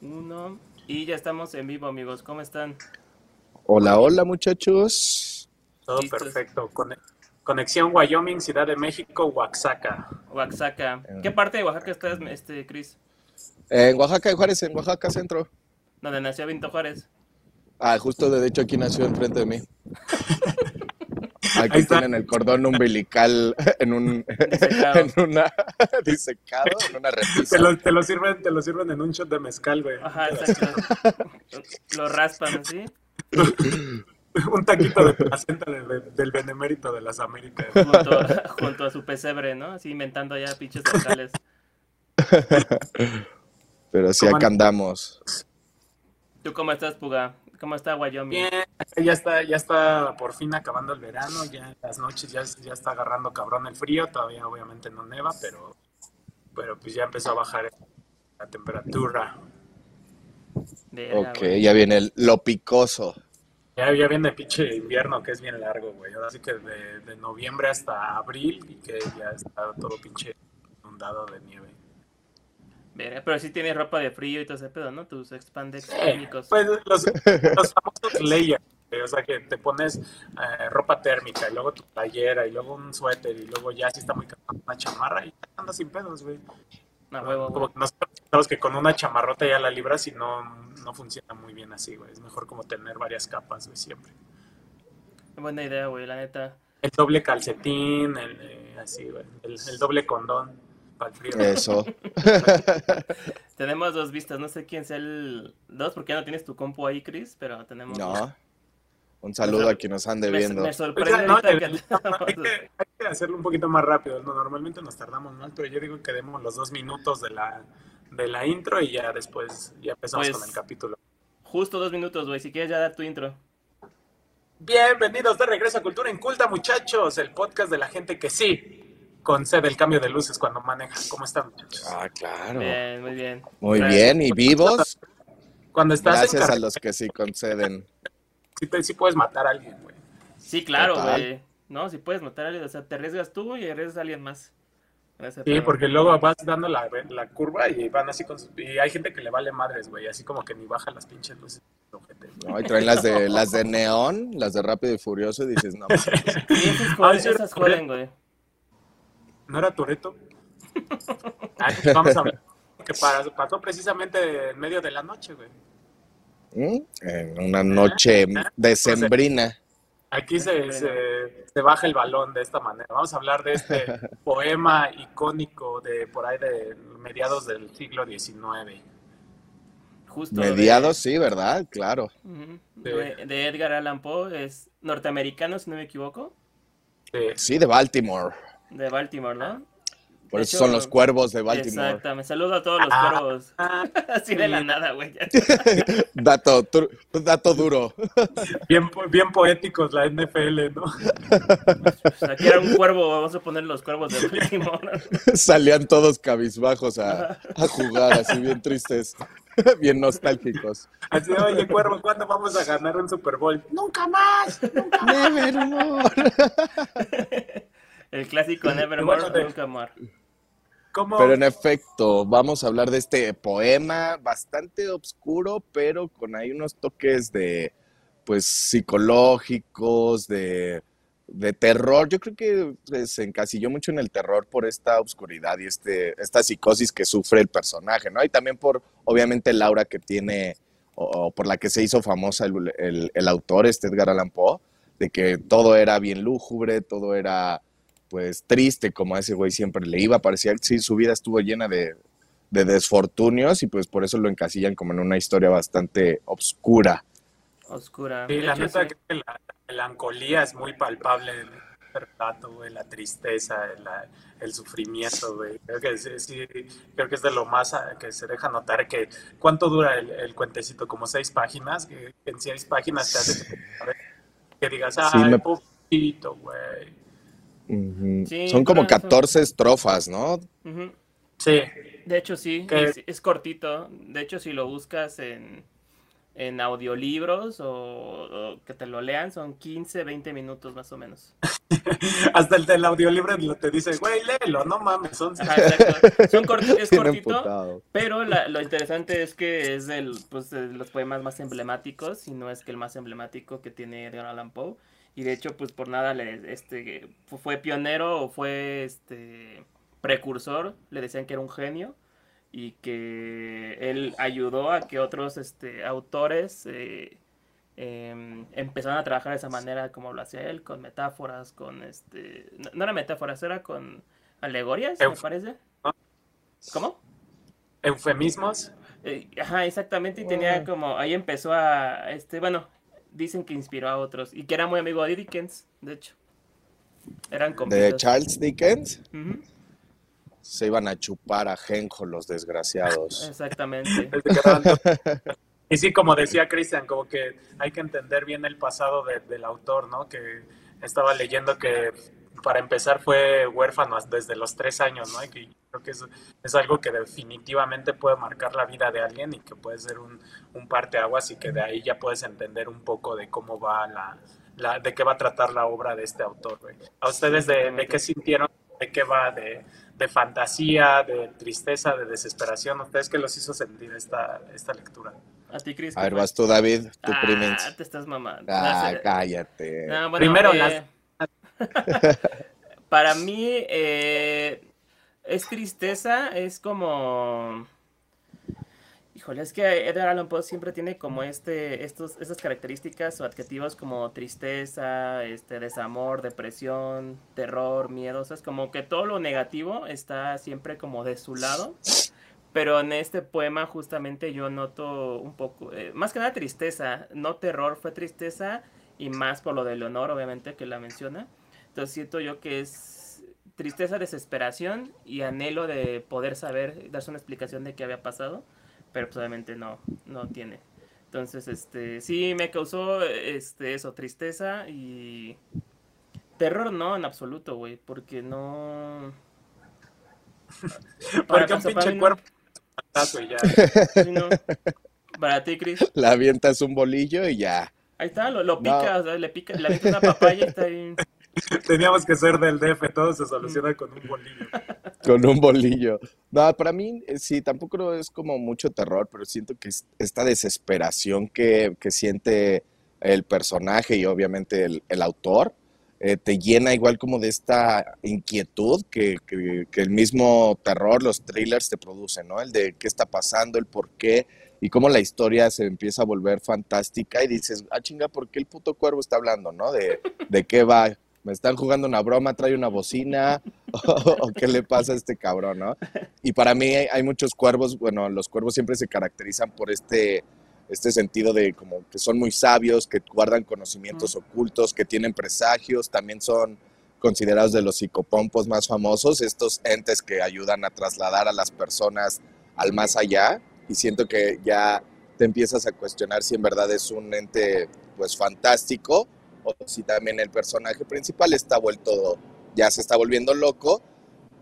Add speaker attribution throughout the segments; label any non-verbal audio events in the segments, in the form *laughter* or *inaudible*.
Speaker 1: Uno. Y ya estamos en vivo, amigos. ¿Cómo están?
Speaker 2: Hola, hola, muchachos.
Speaker 3: Todo
Speaker 1: Listos.
Speaker 3: perfecto. Cone- Conexión Wyoming, Ciudad de México, Oaxaca.
Speaker 1: Oaxaca. ¿Qué parte de Oaxaca estás, este, Chris?
Speaker 2: En Oaxaca de Juárez, en Oaxaca Centro.
Speaker 1: Donde nació Vinto Juárez.
Speaker 2: Ah, justo de hecho aquí nació enfrente de mí. *laughs* Aquí tienen el cordón umbilical *laughs* en un
Speaker 1: Disecado.
Speaker 2: en una *laughs* disecado, en una repisa.
Speaker 3: Te lo, te lo sirven, te lo sirven en un shot de mezcal, güey.
Speaker 1: Ajá, exacto. Lo raspan así. *laughs*
Speaker 3: Un taquito de placenta de- de- del benemérito de las Américas.
Speaker 1: Junto, junto a su pesebre, ¿no? Así inventando ya pinches locales.
Speaker 2: Pero sí
Speaker 3: ¿Cómo
Speaker 2: acá andamos.
Speaker 1: ¿Tú cómo estás, Puga? ¿Cómo está Wyoming?
Speaker 3: Bien, ya está, ya está por fin acabando el verano, ya en las noches ya, ya está agarrando cabrón el frío, todavía obviamente no neva, pero, pero pues ya empezó a bajar la temperatura.
Speaker 2: Ok,
Speaker 1: güey.
Speaker 2: ya viene el- lo picoso.
Speaker 3: Ya, ya viene pinche invierno que es bien largo, güey. Ahora sí que de, de noviembre hasta abril y que ya está todo pinche inundado de nieve.
Speaker 1: Verga, Pero sí tienes ropa de frío y todo ese pedo, ¿no? Tus expandex
Speaker 3: Eh,
Speaker 1: térmicos.
Speaker 3: pues los, los famosos layers, o sea que te pones eh, ropa térmica y luego tu playera y luego un suéter y luego ya si está muy cabrón una chamarra y andas sin pedos, güey.
Speaker 1: Huevo,
Speaker 3: Como que nosotros que con una chamarrota ya la libras y no, no funciona muy bien así, güey. Es mejor como tener varias capas, güey, siempre.
Speaker 1: Buena idea, güey, la neta.
Speaker 3: El doble calcetín, el, eh, así, güey. El, el doble condón para el frío.
Speaker 2: Eso. *laughs*
Speaker 1: Tenemos dos vistas, no sé quién sea el dos, porque ya no tienes tu compu ahí, Chris, pero tenemos.
Speaker 2: No. Un saludo a quienes ande
Speaker 1: Me,
Speaker 2: viendo.
Speaker 1: me sorprende
Speaker 3: Oiga, no,
Speaker 1: ahorita
Speaker 3: el-
Speaker 1: que
Speaker 3: hay, que, *laughs* hay que hacerlo un poquito más rápido. ¿no? Normalmente nos tardamos más, pero yo digo que demos los dos minutos de la, de la intro y ya después ya empezamos
Speaker 1: Pues-
Speaker 3: con el capítulo.
Speaker 1: Justo dos minutos, güey. Si quieres ya dar tu intro.
Speaker 3: Bienvenidos de regreso a Cultura Inculta, muchachos. El podcast de la gente que sí concede el cambio de luces cuando maneja. ¿Cómo están, muchachos?
Speaker 2: Ah, claro.
Speaker 1: Bien, muy bien.
Speaker 2: Muy
Speaker 1: Gracias.
Speaker 2: bien, y vivos,
Speaker 3: Cuando estás en
Speaker 2: gracias a los que sí conceden.
Speaker 3: sí, te- sí puedes matar a alguien, güey.
Speaker 1: Sí, claro,
Speaker 2: Total.
Speaker 1: güey. No, si puedes matar a alguien, o sea, te arriesgas tú y arriesgas a alguien más. Gracias,
Speaker 3: Sí, porque luego vas dando la, la curva y van así con su- Y hay gente que le vale madres, güey. Así como que ni baja las pinches luces.
Speaker 2: ¿no? Y traen las de las de neón, las de rápido y furioso, y dices, no,
Speaker 1: Sí, esas *laughs*
Speaker 3: Ay,
Speaker 1: joden,
Speaker 3: sí,
Speaker 1: esas joden, güey.
Speaker 3: ¿No era Toreto? *laughs* vamos a ver. Que pasó precisamente en medio de la noche, güey.
Speaker 2: ¿Mm? En una noche *laughs* decembrina.
Speaker 3: Aquí se, se, se baja el balón de esta manera. Vamos a hablar de este *laughs* poema icónico de por ahí de mediados del siglo XIX.
Speaker 1: Justo. de-
Speaker 2: Mediados, sí, ¿verdad? Claro.
Speaker 1: De, de Edgar Allan Poe, es norteamericano, si no me equivoco.
Speaker 3: De-
Speaker 2: Sí, de Baltimore.
Speaker 1: De Baltimore, ¿no?
Speaker 2: Por
Speaker 1: De
Speaker 2: eso
Speaker 1: hecho,
Speaker 2: son los cuervos de Baltimore.
Speaker 1: Exactamente. Saludo a todos los
Speaker 3: Ah.
Speaker 1: cuervos. Así de la nada, güey. *laughs*
Speaker 2: Dato, tru- dato duro.
Speaker 3: bien, bien poéticos la NFL, ¿no?
Speaker 1: Aquí era un cuervo, vamos a poner los cuervos de Baltimore. *laughs*
Speaker 2: Salían todos cabizbajos a, a jugar, así bien tristes, *laughs* bien nostálgicos.
Speaker 3: Así, oye, cuervo, ¿cuándo vamos a ganar un Super Bowl? ¡Nunca más!
Speaker 2: Nevermore.
Speaker 1: El clásico Nevermore,
Speaker 3: Bueno,
Speaker 1: nunca.
Speaker 3: ¿Cómo?
Speaker 2: Pero en efecto, vamos a hablar de este poema bastante oscuro, pero con ahí unos toques de, pues, psicológicos, de, de terror. Yo creo que pues, se encasilló mucho en el terror por esta oscuridad y este, esta psicosis que sufre el personaje, ¿no? Y también por, obviamente, el aura que tiene, o, o por la que se hizo famosa el, el- el autor, este Edgar Allan Poe, de que todo era bien lúgubre, todo era pues triste, como a ese güey siempre le iba, parecía que sí, su vida estuvo llena de, de desfortunios y pues por eso lo encasillan como en una historia bastante obscura.
Speaker 1: Oscura.
Speaker 3: Sí, la neta
Speaker 1: sí.
Speaker 3: creo que la melancolía es muy palpable en este relato, güey, la tristeza, la- el sufrimiento, güey. Creo que sí, sí, creo que es de lo más ah, que se deja notar que cuánto dura el, el cuentecito, como seis páginas, que en seis páginas te hace que digas,
Speaker 2: Sí,
Speaker 3: ay,
Speaker 2: me-
Speaker 3: pobrecito, güey.
Speaker 1: Sí,
Speaker 2: Son como
Speaker 1: pero-
Speaker 2: 14 estrofas, ¿no?
Speaker 3: Sí,
Speaker 1: De hecho, sí, es, es cortito. De hecho, si lo buscas en, en audiolibros o, o, que te lo lean son 15, 20 minutos más o menos. *laughs*
Speaker 3: Hasta el del audiolibro te dice, güey, léelo, no mames, son...
Speaker 1: Ajá. Son corti- es *laughs* cortito,
Speaker 2: emputado.
Speaker 1: pero la- lo interesante es que es pues, de los poemas más emblemáticos, y no es que el más emblemático que tiene Edgar Allan Poe. Y de hecho, pues por nada le, este, fu- fue pionero o fue este, precursor, le decían que era un genio y que él ayudó a que otros este, autores eh, em, empezaran a trabajar de esa manera como lo hacía él, con metáforas, con este... No, no era metáforas, era con alegorías, me
Speaker 3: Euf-
Speaker 1: parece.
Speaker 3: ¿no?
Speaker 1: ¿Cómo?
Speaker 3: Eufemismos.
Speaker 1: Eh, ajá, exactamente, y tenía como, ahí empezó a, este, bueno, dicen que inspiró a otros, y que era muy amigo de Dickens, de hecho. Eran
Speaker 2: De
Speaker 1: compitas.
Speaker 2: Charles Dickens se iban a chupar a Genjo los desgraciados. *laughs*
Speaker 1: Exactamente. *laughs*
Speaker 3: Y sí, como decía Cristian, como que hay que entender bien el pasado de- del autor, ¿no? Que estaba leyendo que para empezar fue huérfano desde los tres años, ¿no? Y que creo que es, es algo que definitivamente puede marcar la vida de alguien y que puede ser un, un parteaguas y que de ahí ya puedes entender un poco de cómo va la, la de qué va a tratar la obra de este autor, güey. ¿A ustedes de, de qué sintieron? ¿De qué va? ¿De, de fantasía, de tristeza, de desesperación? ¿Ustedes qué los hizo sentir esta, esta lectura?
Speaker 1: A ti, Chris.
Speaker 2: A
Speaker 1: ¿qué
Speaker 2: ver, vas tú, David, tu
Speaker 1: Ah,
Speaker 2: primens.
Speaker 1: te estás mamando.
Speaker 2: Ah, cállate.
Speaker 1: No, bueno,
Speaker 3: Primero
Speaker 1: eh,
Speaker 3: las- *laughs*
Speaker 1: Para mí, eh, es tristeza, es como... Híjole, es que Edgar Allan Poe siempre tiene como este, estos, estas características o adjetivos como tristeza, este, desamor, depresión, terror, miedo, o sea, es como que todo lo negativo está siempre como de su lado. Pero en este poema justamente yo noto un poco, eh, más que nada tristeza, no terror, fue tristeza y más por lo de Leonor, obviamente, que la menciona. Entonces siento yo que es tristeza, desesperación y anhelo de poder saber, darse una explicación de qué había pasado, pero pues obviamente no, no tiene. Entonces, este, sí me causó este eso, tristeza y terror no en absoluto, güey, porque no *laughs* Para-
Speaker 3: Porque un pinche
Speaker 1: no.
Speaker 3: cuerpo es un fantasma y ya.
Speaker 1: sí, no. Para ti, Chris.
Speaker 2: La avientas un bolillo y ya.
Speaker 1: Ahí está, lo, lo
Speaker 2: No.
Speaker 1: pica, o sea, le pica, le avienta una papaya y está ahí. *laughs*
Speaker 3: Teníamos que ser del DF, todo se soluciona con un bolillo.
Speaker 2: Con un bolillo. No, para mí, eh, sí, tampoco es como mucho terror, pero siento que es esta desesperación que, que siente el personaje y obviamente el, el autor, eh, te llena igual como de esta inquietud que, que- que el mismo terror, los thrillers te producen, ¿no? El de qué está pasando, el por qué y cómo la historia se empieza a volver fantástica y dices, ah, chinga, ¿por qué el puto cuervo está hablando, ¿no? De, de qué va. Me están jugando una broma, trae una bocina, *laughs* o qué le pasa a este cabrón, ¿no? Y para mí hay, hay muchos cuervos, bueno, los cuervos siempre se caracterizan por este, este sentido de como que son muy sabios, que guardan conocimientos ocultos, que tienen presagios, también son considerados de los psicopompos más famosos, estos entes que ayudan a trasladar a las personas al más allá, y siento que ya te empiezas a cuestionar si en verdad es un ente pues fantástico o si también el personaje principal está vuelto, ya se está volviendo loco,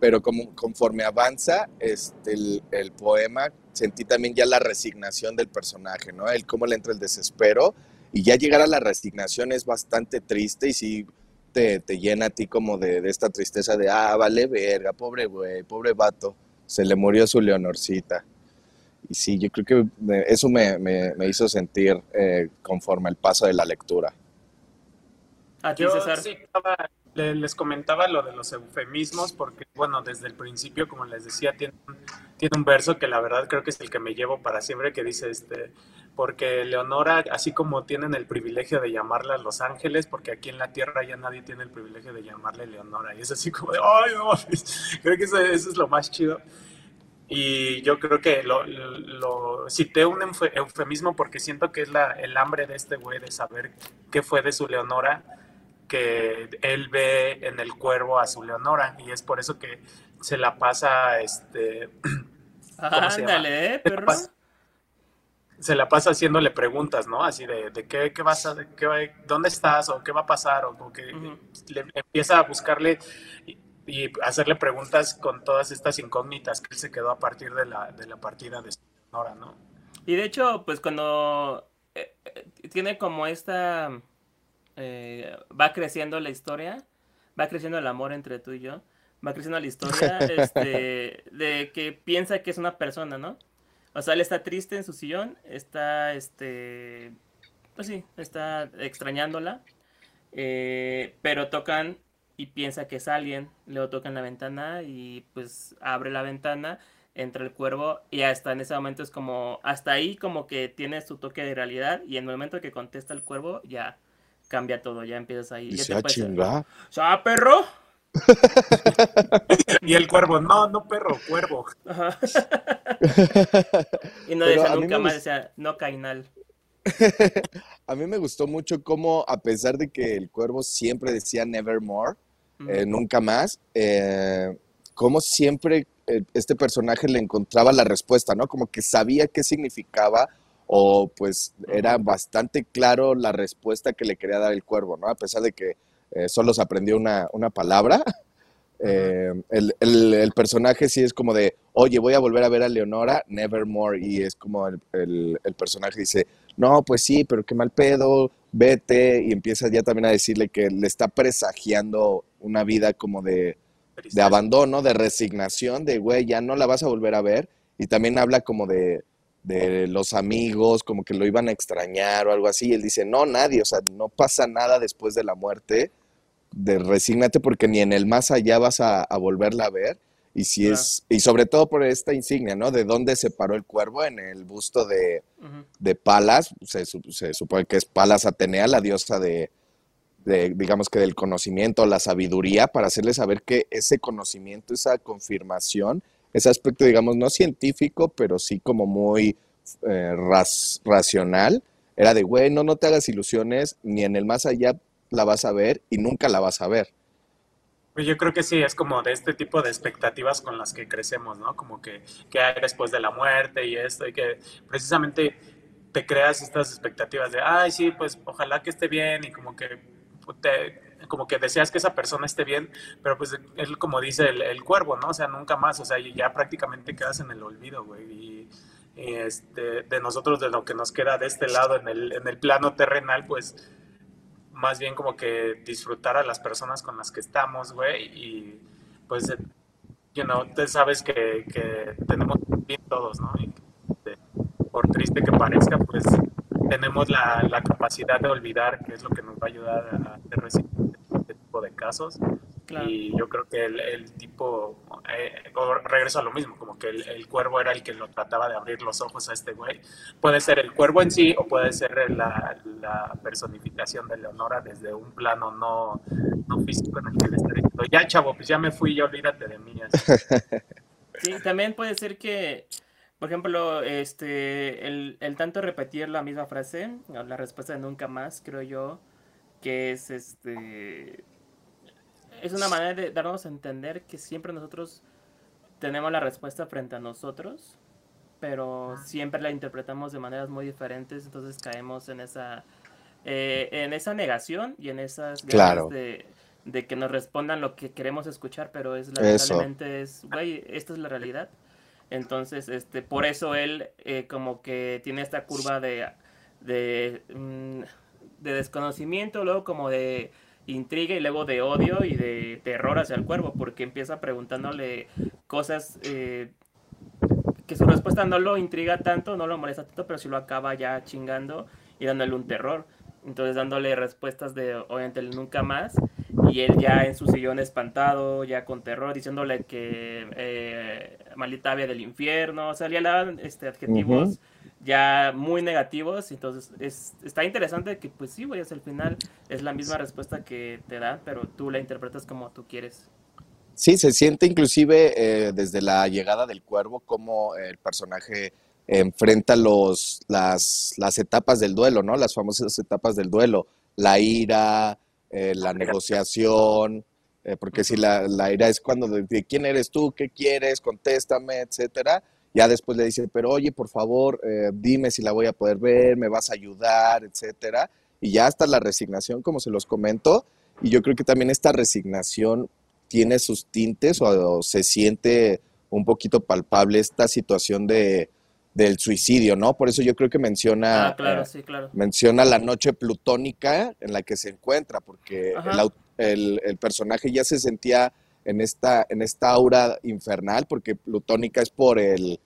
Speaker 2: pero como, conforme avanza este, el, poema, sentí también ya la resignación del personaje, ¿no? El cómo le entra el desespero y ya llegar a la resignación es bastante triste y sí te, te llena a ti como de, esta tristeza de, ah, vale verga, pobre güey, pobre vato, se le murió su Leonorcita. Y sí, yo creo que eso me hizo sentir eh, conforme el paso de la lectura.
Speaker 1: A ti,
Speaker 3: Yo
Speaker 1: César.
Speaker 3: sí les comentaba lo de los eufemismos porque, bueno, desde el principio, como les decía, tiene, tiene un verso que la verdad creo que es el que me llevo para siempre, que dice, este, porque Leonora, así como tienen el privilegio de llamarla Los Ángeles, porque aquí en la Tierra ya nadie tiene el privilegio de llamarle Leonora, y es así como de, ay, no, mames". *laughs* creo que eso, eso es lo más chido. Y yo creo que lo, lo- cité un eufe- eufemismo porque siento que es la, el hambre de este güey de saber qué fue de su Leonora, que él ve en el cuervo a su Leonora, y es por eso que se la pasa, este. *clears throat*
Speaker 1: Ándale, eh, perro.
Speaker 3: pasa? se la pasa haciéndole preguntas, ¿no? Así de, de qué, qué vas a, de qué dónde estás o qué va a pasar o, o que le empieza a buscarle y, y hacerle preguntas con todas estas incógnitas que él se quedó a partir de la, de la partida de Sonora, ¿no?
Speaker 1: Y de hecho, pues cuando eh, tiene como esta... eh, va creciendo la historia, va creciendo el amor entre tú y yo, va creciendo la historia este, *laughs* de que piensa que es una persona, ¿no? O sea, él está triste en su sillón, está, este, pues sí, está extrañándola, eh, pero tocan y piensa que es alguien, luego tocan la ventana y pues abre la ventana, entra el cuervo y hasta en ese momento es como, hasta ahí como que tiene su toque de realidad y en el momento que contesta el cuervo ya cambia todo, ya empiezas ahí. ya
Speaker 2: Dice,
Speaker 1: te
Speaker 2: ah, chinga.
Speaker 1: ¡Ah, perro! *laughs*
Speaker 3: Y el cuervo, no, no perro, cuervo.
Speaker 1: Ajá. *laughs* y no
Speaker 2: Pero
Speaker 1: decía
Speaker 2: a mí
Speaker 1: nunca más,
Speaker 2: gust-
Speaker 1: decía no cainal. *laughs*
Speaker 2: A mí me gustó mucho cómo, a pesar de que el cuervo siempre decía nevermore, eh, nunca más, eh, cómo siempre eh, este personaje le encontraba la respuesta, ¿no? Como que sabía qué significaba o pues era bastante claro la respuesta que le quería dar el cuervo, ¿no? A pesar de que eh, solo se aprendió una, una palabra, *laughs* eh, el, el- el personaje sí es como de, oye, voy a volver a ver a Leonora, nevermore, y es como el, el- personaje dice, no, pues sí, pero qué mal pedo, vete, y empieza ya también a decirle que le está presagiando una vida como de, de abandono, de resignación, de, güey, ya no la vas a volver a ver, y también habla como de, de los amigos, como que lo iban a extrañar o algo así, y él dice, no, nadie, o sea, no pasa nada después de la muerte, de resígnate porque ni en el más allá vas a, a volverla a ver. Y si
Speaker 1: Claro.
Speaker 2: es, y sobre todo por esta insignia, ¿no? De dónde se paró el cuervo en el busto de, de Palas, se supone que es Palas Atenea, la diosa de, de, digamos que del conocimiento, la sabiduría, para hacerle saber que ese conocimiento, esa confirmación, ese aspecto, digamos, no científico, pero sí como muy eh, ras- racional, era de, güey, no, no te hagas ilusiones, ni en el más allá la vas a ver y nunca la vas a ver.
Speaker 3: Pues yo creo que sí, es como de este tipo de expectativas con las que crecemos, ¿no? Como que, que hay después de la muerte y esto, y que precisamente te creas estas expectativas de, ay, sí, pues ojalá que esté bien, y como que te, como que deseas que esa persona esté bien, pero pues él como dice el, cuervo, ¿no? O sea, nunca más, o sea, ya prácticamente quedas en el olvido, güey, y, este, de nosotros, de lo que nos queda de este lado en el, en el plano terrenal, pues más bien como que disfrutar a las personas con las que estamos, güey, y pues, eh, you know, sabes que, que tenemos bien todos, ¿no? Por triste que parezca, pues tenemos la, la capacidad de olvidar, que es lo que nos va a ayudar a a este tipo de casos.
Speaker 1: Claro.
Speaker 3: Y yo creo que el, el tipo, eh, regreso a lo mismo, como que el, el cuervo era el que lo trataba de abrir los ojos a este güey. Puede ser el cuervo en sí o puede ser la, la personificación de Leonora desde un plano no, no físico en el que le está diciendo, ya chavo, pues ya me fui, ya olvídate de mí. así. *laughs*
Speaker 1: Sí, también puede ser que, por ejemplo, este, el, el tanto repetir la misma frase, la respuesta de nunca más, creo yo, que es este, es una manera de darnos a entender que siempre nosotros tenemos la respuesta frente a nosotros, pero siempre la interpretamos de maneras muy diferentes, entonces caemos en esa, eh, en esa negación y en esas ganas
Speaker 2: Claro.
Speaker 1: de, de que nos respondan lo que queremos escuchar, pero es
Speaker 2: Eso.
Speaker 1: lamentablemente es, güey, esta es la realidad. Entonces, este, por eso él eh, como que tiene esta curva de, de, mm, de desconocimiento, luego como de intriga y luego de odio y de terror hacia el cuervo, porque empieza preguntándole cosas eh, que su respuesta no lo intriga tanto, no lo molesta tanto, pero sí lo acaba ya chingando y dándole un terror. Entonces dándole respuestas de obviamente el nunca más y él ya en su sillón espantado, ya con terror, diciéndole que eh, maldita del infierno, o sea, le daban este, adjetivos. Ya muy negativos, entonces es, está interesante que pues sí, güey, hasta el final es la misma respuesta que te da, pero tú la interpretas como tú quieres.
Speaker 2: Sí, se siente inclusive eh, desde la llegada del cuervo como el personaje enfrenta los, las, las etapas del duelo, ¿no? Las famosas etapas del duelo, la ira, eh, la negociación, eh, porque si la, la ira es cuando de, de quién eres tú, qué quieres, contéstame, etcétera. Ya después le dice, pero oye, por favor, eh, dime si la voy a poder ver, me vas a ayudar, etcétera. Y ya hasta la resignación, como se los comento. Y yo creo que también esta resignación tiene sus tintes o, o se siente un poquito palpable esta situación de, del suicidio, ¿no? Por eso yo creo que menciona,
Speaker 1: Ah, claro,
Speaker 2: eh,
Speaker 1: sí, claro.
Speaker 2: menciona la noche plutónica en la que se encuentra, porque el- el personaje ya se sentía en esta, en esta aura infernal, porque plutónica es por el,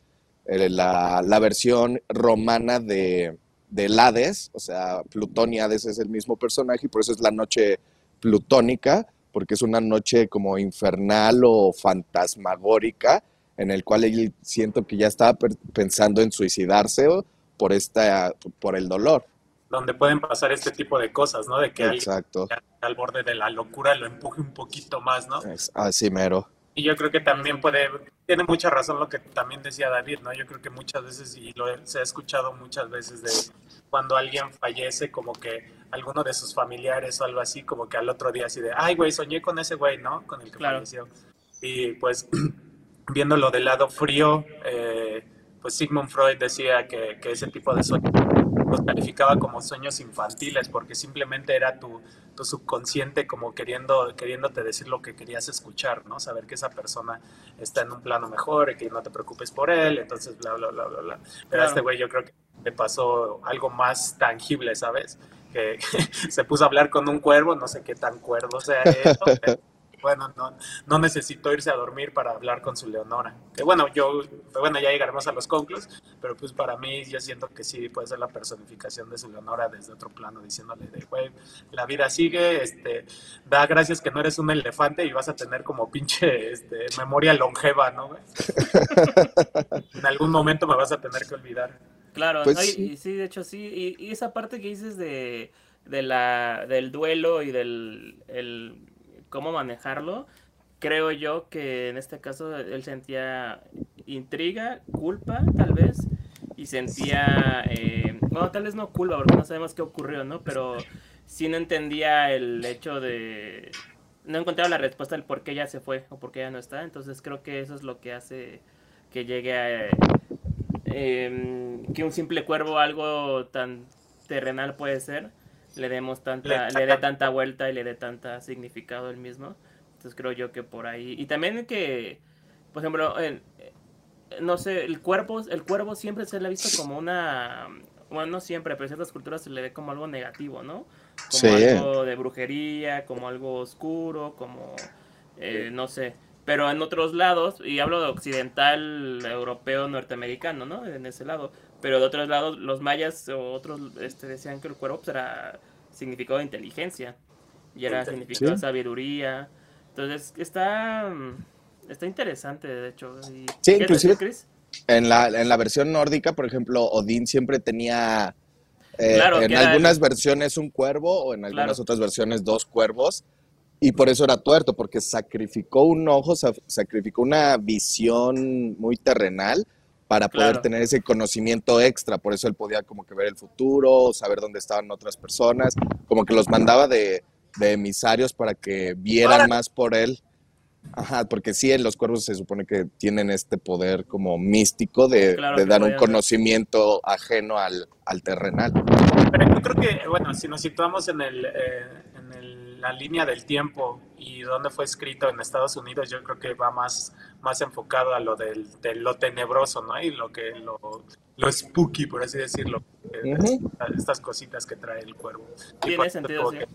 Speaker 2: la, versión romana de, del Hades, o sea, Plutón y Hades es el mismo personaje, y por eso es la noche plutónica, porque es una noche como infernal o fantasmagórica, en el cual él siento que ya estaba pensando en suicidarse por esta, por el dolor.
Speaker 3: Donde pueden pasar este tipo de cosas, ¿no? De que alguien
Speaker 2: Exacto.
Speaker 3: al borde de la locura lo empuje un poquito más, ¿no?
Speaker 2: Es así mero.
Speaker 3: Y yo creo que también puede, tiene mucha razón lo que también decía David, ¿no? Yo creo que muchas veces, y lo he- se ha escuchado muchas veces de cuando alguien fallece, como que alguno de sus familiares o algo así, como que al otro día así de, ay, güey, soñé con ese güey, ¿no? Con el que
Speaker 1: Claro.
Speaker 3: falleció. Y pues, *clears throat* viéndolo del lado frío, eh, pues Sigmund Freud decía que, que ese tipo de sueños los calificaba como sueños infantiles porque simplemente era tu, tu subconsciente como queriendo, queriéndote decir lo que querías escuchar, ¿no? Saber que esa persona está en un plano mejor y que no te preocupes por él, entonces bla, bla, bla, bla, bla. Pero a este güey yo creo que le pasó algo más tangible, ¿sabes? Que *laughs* se puso a hablar con un cuervo, no sé qué tan cuerdo sea eso, pero bueno, no, no necesitó irse a dormir para hablar con su Leonora. Que bueno, yo, bueno, ya llegaremos a los conclus, pero pues para mí yo siento que sí puede ser la personificación de su Leonora desde otro plano, diciéndole de, güey, la vida sigue, este, da gracias que no eres un elefante y vas a tener como pinche este, memoria longeva, ¿no? güey? *laughs* en algún momento me vas a tener que olvidar.
Speaker 1: Claro,
Speaker 2: Pues
Speaker 1: no, y-
Speaker 2: sí.
Speaker 1: y sí, de hecho sí. Y, y esa parte que dices de, de la, del duelo y del el, cómo manejarlo, creo yo que en este caso él sentía intriga, culpa, tal vez, y sentía, eh, bueno, tal vez no culpa, porque no sabemos qué ocurrió, ¿no? Pero sí no entendía el hecho de... No encontraba la respuesta del por qué ella se fue o por qué ella no está, entonces creo que eso es lo que hace que llegue a... eh, que un simple cuervo, algo tan terrenal puede ser, le demos tanta,
Speaker 3: Le-
Speaker 1: le dé tanta vuelta y le dé tanta significado el mismo. Entonces creo yo que por ahí. Y también que, por ejemplo, en- eh, no sé, el cuervo, el cuervo siempre se le ha visto como una. Bueno, no siempre, pero en ciertas culturas se le ve como algo negativo, ¿no? Como
Speaker 2: Sí.
Speaker 1: algo de brujería, como algo oscuro, como. eh, no sé. Pero en otros lados, y hablo de occidental, europeo, norteamericano, ¿no? En ese lado. Pero de otros lados, los mayas o otros este, decían que el cuervo pues, era significado de inteligencia. Y era significado de
Speaker 2: Sí.
Speaker 1: sabiduría. Entonces, está, está interesante, de hecho. Y-
Speaker 2: Sí,
Speaker 1: ¿qué te
Speaker 2: inclusive-
Speaker 1: decía, Chris?
Speaker 2: En la, en la versión nórdica, por ejemplo, Odín siempre tenía eh,
Speaker 1: Claro,
Speaker 2: en algunas
Speaker 1: el-
Speaker 2: versiones un cuervo o en algunas
Speaker 1: Claro.
Speaker 2: otras versiones dos cuervos. Y por eso era tuerto, porque sacrificó un ojo, sa- sacrificó una visión muy terrenal para poder
Speaker 1: Claro.
Speaker 2: tener ese conocimiento extra. Por eso él podía como que ver el futuro, saber dónde estaban otras personas, como que los mandaba de, de emisarios para que vieran más por él. Ajá, porque sí, los cuervos se supone que tienen este poder como místico de,
Speaker 1: Claro,
Speaker 2: de
Speaker 1: que
Speaker 2: dar un conocimiento ajeno al, al terrenal.
Speaker 3: Pero yo creo que, bueno, si nos situamos en, el, eh, en el- la línea del tiempo y dónde fue escrito en Estados Unidos, yo creo que va más, más enfocado a lo del, de lo tenebroso, ¿no? Y lo que lo, lo spooky, por así decirlo. eh,
Speaker 2: Ujú.
Speaker 3: Estas cositas que trae el cuervo.
Speaker 1: Tiene
Speaker 3: por eso
Speaker 1: sentido, sí.
Speaker 3: que,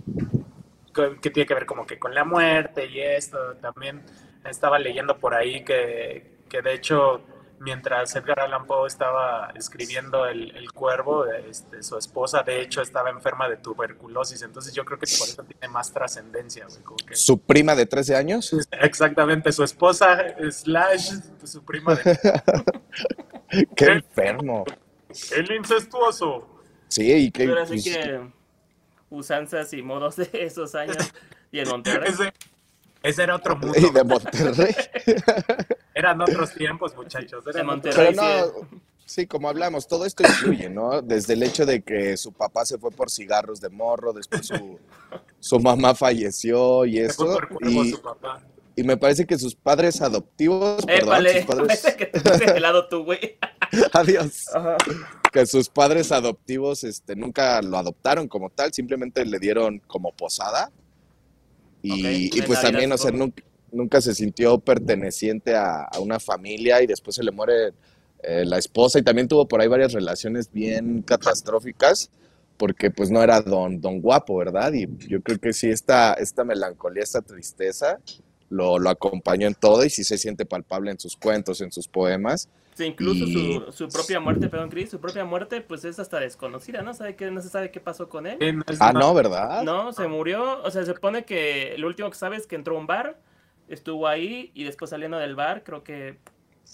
Speaker 3: que- que tiene que ver como que con la muerte y esto. También estaba leyendo por ahí que, que de hecho mientras Edgar Allan Poe estaba escribiendo el, el cuervo, este, su esposa de hecho estaba enferma de tuberculosis, entonces yo creo que por eso tiene más trascendencia, que-
Speaker 2: Su prima de 13 años. *laughs*
Speaker 3: Exactamente, su esposa slash su prima de
Speaker 2: Qué *laughs*
Speaker 3: ¿Qué?
Speaker 2: enfermo.
Speaker 3: el incestuoso.
Speaker 2: Sí, y que
Speaker 1: Pero así que usanzas y modos de esos años. *laughs* Y en Monterrey.
Speaker 3: Ese, ese era otro *laughs* mundo,
Speaker 2: y de Monterrey. *laughs*
Speaker 3: eran otros tiempos, muchachos.
Speaker 1: De Monterrey.
Speaker 2: Pero no, sí, como hablamos, todo esto influye, ¿no? Desde el hecho de que su papá se fue por cigarros de morro, después su, su mamá falleció y
Speaker 3: Se fue
Speaker 2: eso.
Speaker 3: por cuervo
Speaker 2: Y,
Speaker 3: su papá.
Speaker 2: y me parece que sus padres adoptivos, perdón,
Speaker 1: Épale,
Speaker 2: sus *laughs* padres,
Speaker 1: que te puse de lado tú, güey.
Speaker 2: adiós,
Speaker 1: Ajá.
Speaker 2: que sus padres adoptivos este, nunca lo adoptaron como tal, simplemente le dieron como posada. Y,
Speaker 1: Ok,
Speaker 2: y pues también, o sea, nunca, nunca se sintió perteneciente a, a una familia y después se le muere eh, la esposa y también tuvo por ahí varias relaciones bien catastróficas porque pues no era don, don guapo, ¿verdad? Y yo creo que sí, esta, esta melancolía, esta tristeza lo, lo acompañó en todo y sí se siente palpable en sus cuentos, en sus poemas.
Speaker 1: Sí, incluso
Speaker 2: Y-
Speaker 1: su, su propia muerte, perdón, Chris, su propia muerte, pues es hasta desconocida, ¿no? ¿Sabe que no se sabe qué pasó con él?
Speaker 2: Ah, no, ¿verdad?
Speaker 1: No, se murió. O sea, se supone que lo último que sabe es que entró a un bar, estuvo ahí y después saliendo del bar, creo que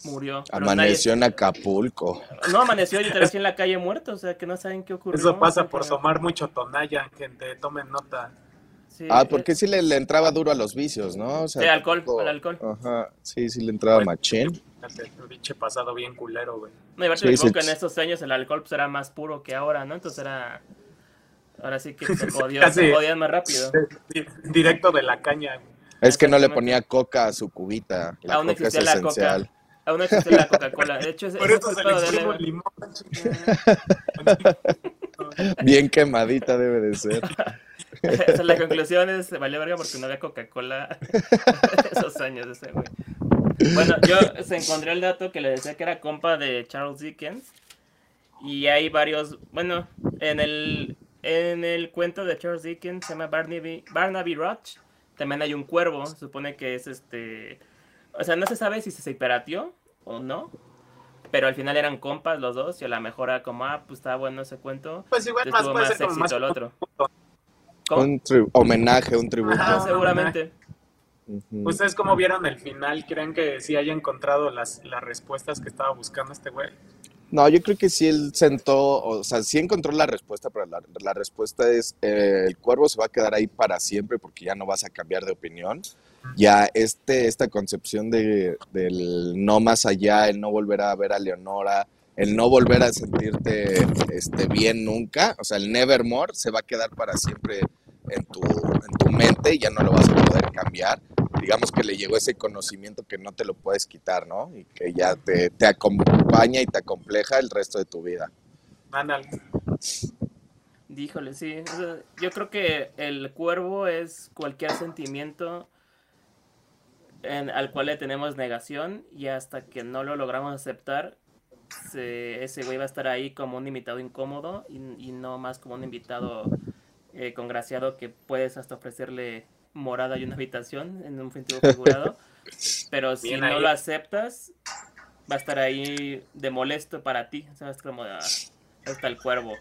Speaker 1: murió.
Speaker 2: Amaneció en Acapulco.
Speaker 1: No, amaneció y así en la calle muerto, o sea, que no saben qué ocurrió.
Speaker 3: Eso pasa por tomar mucho tonalla, gente, tomen nota.
Speaker 1: Sí,
Speaker 2: Ah, porque sí le, le entraba duro a los vicios, ¿no? O sea,
Speaker 1: Sí, alcohol, al alcohol.
Speaker 2: Ajá, sí, sí le entraba machín.
Speaker 3: Tu pinche pasado bien culero, güey.
Speaker 1: No, y aparte
Speaker 2: Sí, sí.
Speaker 1: que en estos años el alcohol pues, era más puro que ahora, ¿no? Entonces era... Ahora sí que *laughs* se
Speaker 3: Casi.
Speaker 1: se jodían más rápido.
Speaker 3: Di- Directo de la caña. güey.
Speaker 2: Es que no le ponía coca a su cubita. La
Speaker 1: Aún
Speaker 2: coca es
Speaker 1: existía la
Speaker 2: esencial.
Speaker 1: coca. Aún no existía la Coca-Cola. De hecho, *laughs* ese,
Speaker 3: Por eso se
Speaker 1: el
Speaker 3: le el limón. *laughs*
Speaker 2: Bien quemadita debe de ser. *laughs*
Speaker 1: Esa es la conclusión, es valió verga porque no había Coca-Cola *laughs* esos años ese güey. Bueno, yo se encontré el dato que le decía que era compa de Charles Dickens. Y hay varios, bueno, en el en el cuento de Charles Dickens se llama Barnaby, Barnaby Rudge. También hay un cuervo, se supone que es este, o sea, no se sabe si se separateó o no. Pero al final eran compas los dos y a lo mejor era como, ah, pues estaba bueno ese cuento.
Speaker 3: Pues igual más
Speaker 1: Estuvo
Speaker 3: puede
Speaker 1: más
Speaker 3: ser como más
Speaker 1: éxito el otro.
Speaker 2: Un tri- homenaje, un tributo.
Speaker 1: Ajá,
Speaker 3: Ah,
Speaker 1: seguramente.
Speaker 3: ¿Ustedes cómo vieron el final? ¿Creen que sí haya encontrado las, las respuestas que estaba buscando este güey?
Speaker 2: No, yo creo que sí él sentó, o sea, sí encontró la respuesta, pero la, la respuesta es, eh, el cuervo se va a quedar ahí para siempre porque ya no vas a cambiar de opinión. Ya este, esta concepción de, del no más allá, el no volver a ver a Leonora, el no volver a sentirte este, bien nunca, o sea, el nevermore se va a quedar para siempre en tu, en tu mente y ya no lo vas a poder cambiar. Digamos que le llegó ese conocimiento que no te lo puedes quitar, ¿no? Y que ya te, te acompaña y te acompleja el resto de tu vida.
Speaker 3: Ándale.
Speaker 1: Díjole, sí. o sea, yo creo que el cuervo es cualquier sentimiento en- al cual le tenemos negación y hasta que no lo logramos aceptar, se- ese güey va a estar ahí como un invitado incómodo y, y no más como un invitado eh, congraciado que puedes hasta ofrecerle morada y una habitación en un sentido figurado. *laughs* Pero si
Speaker 3: Bien
Speaker 1: no
Speaker 3: ahí.
Speaker 1: lo aceptas, va a estar ahí de molesto para ti. O sea, es como "Ah, está el cuervo.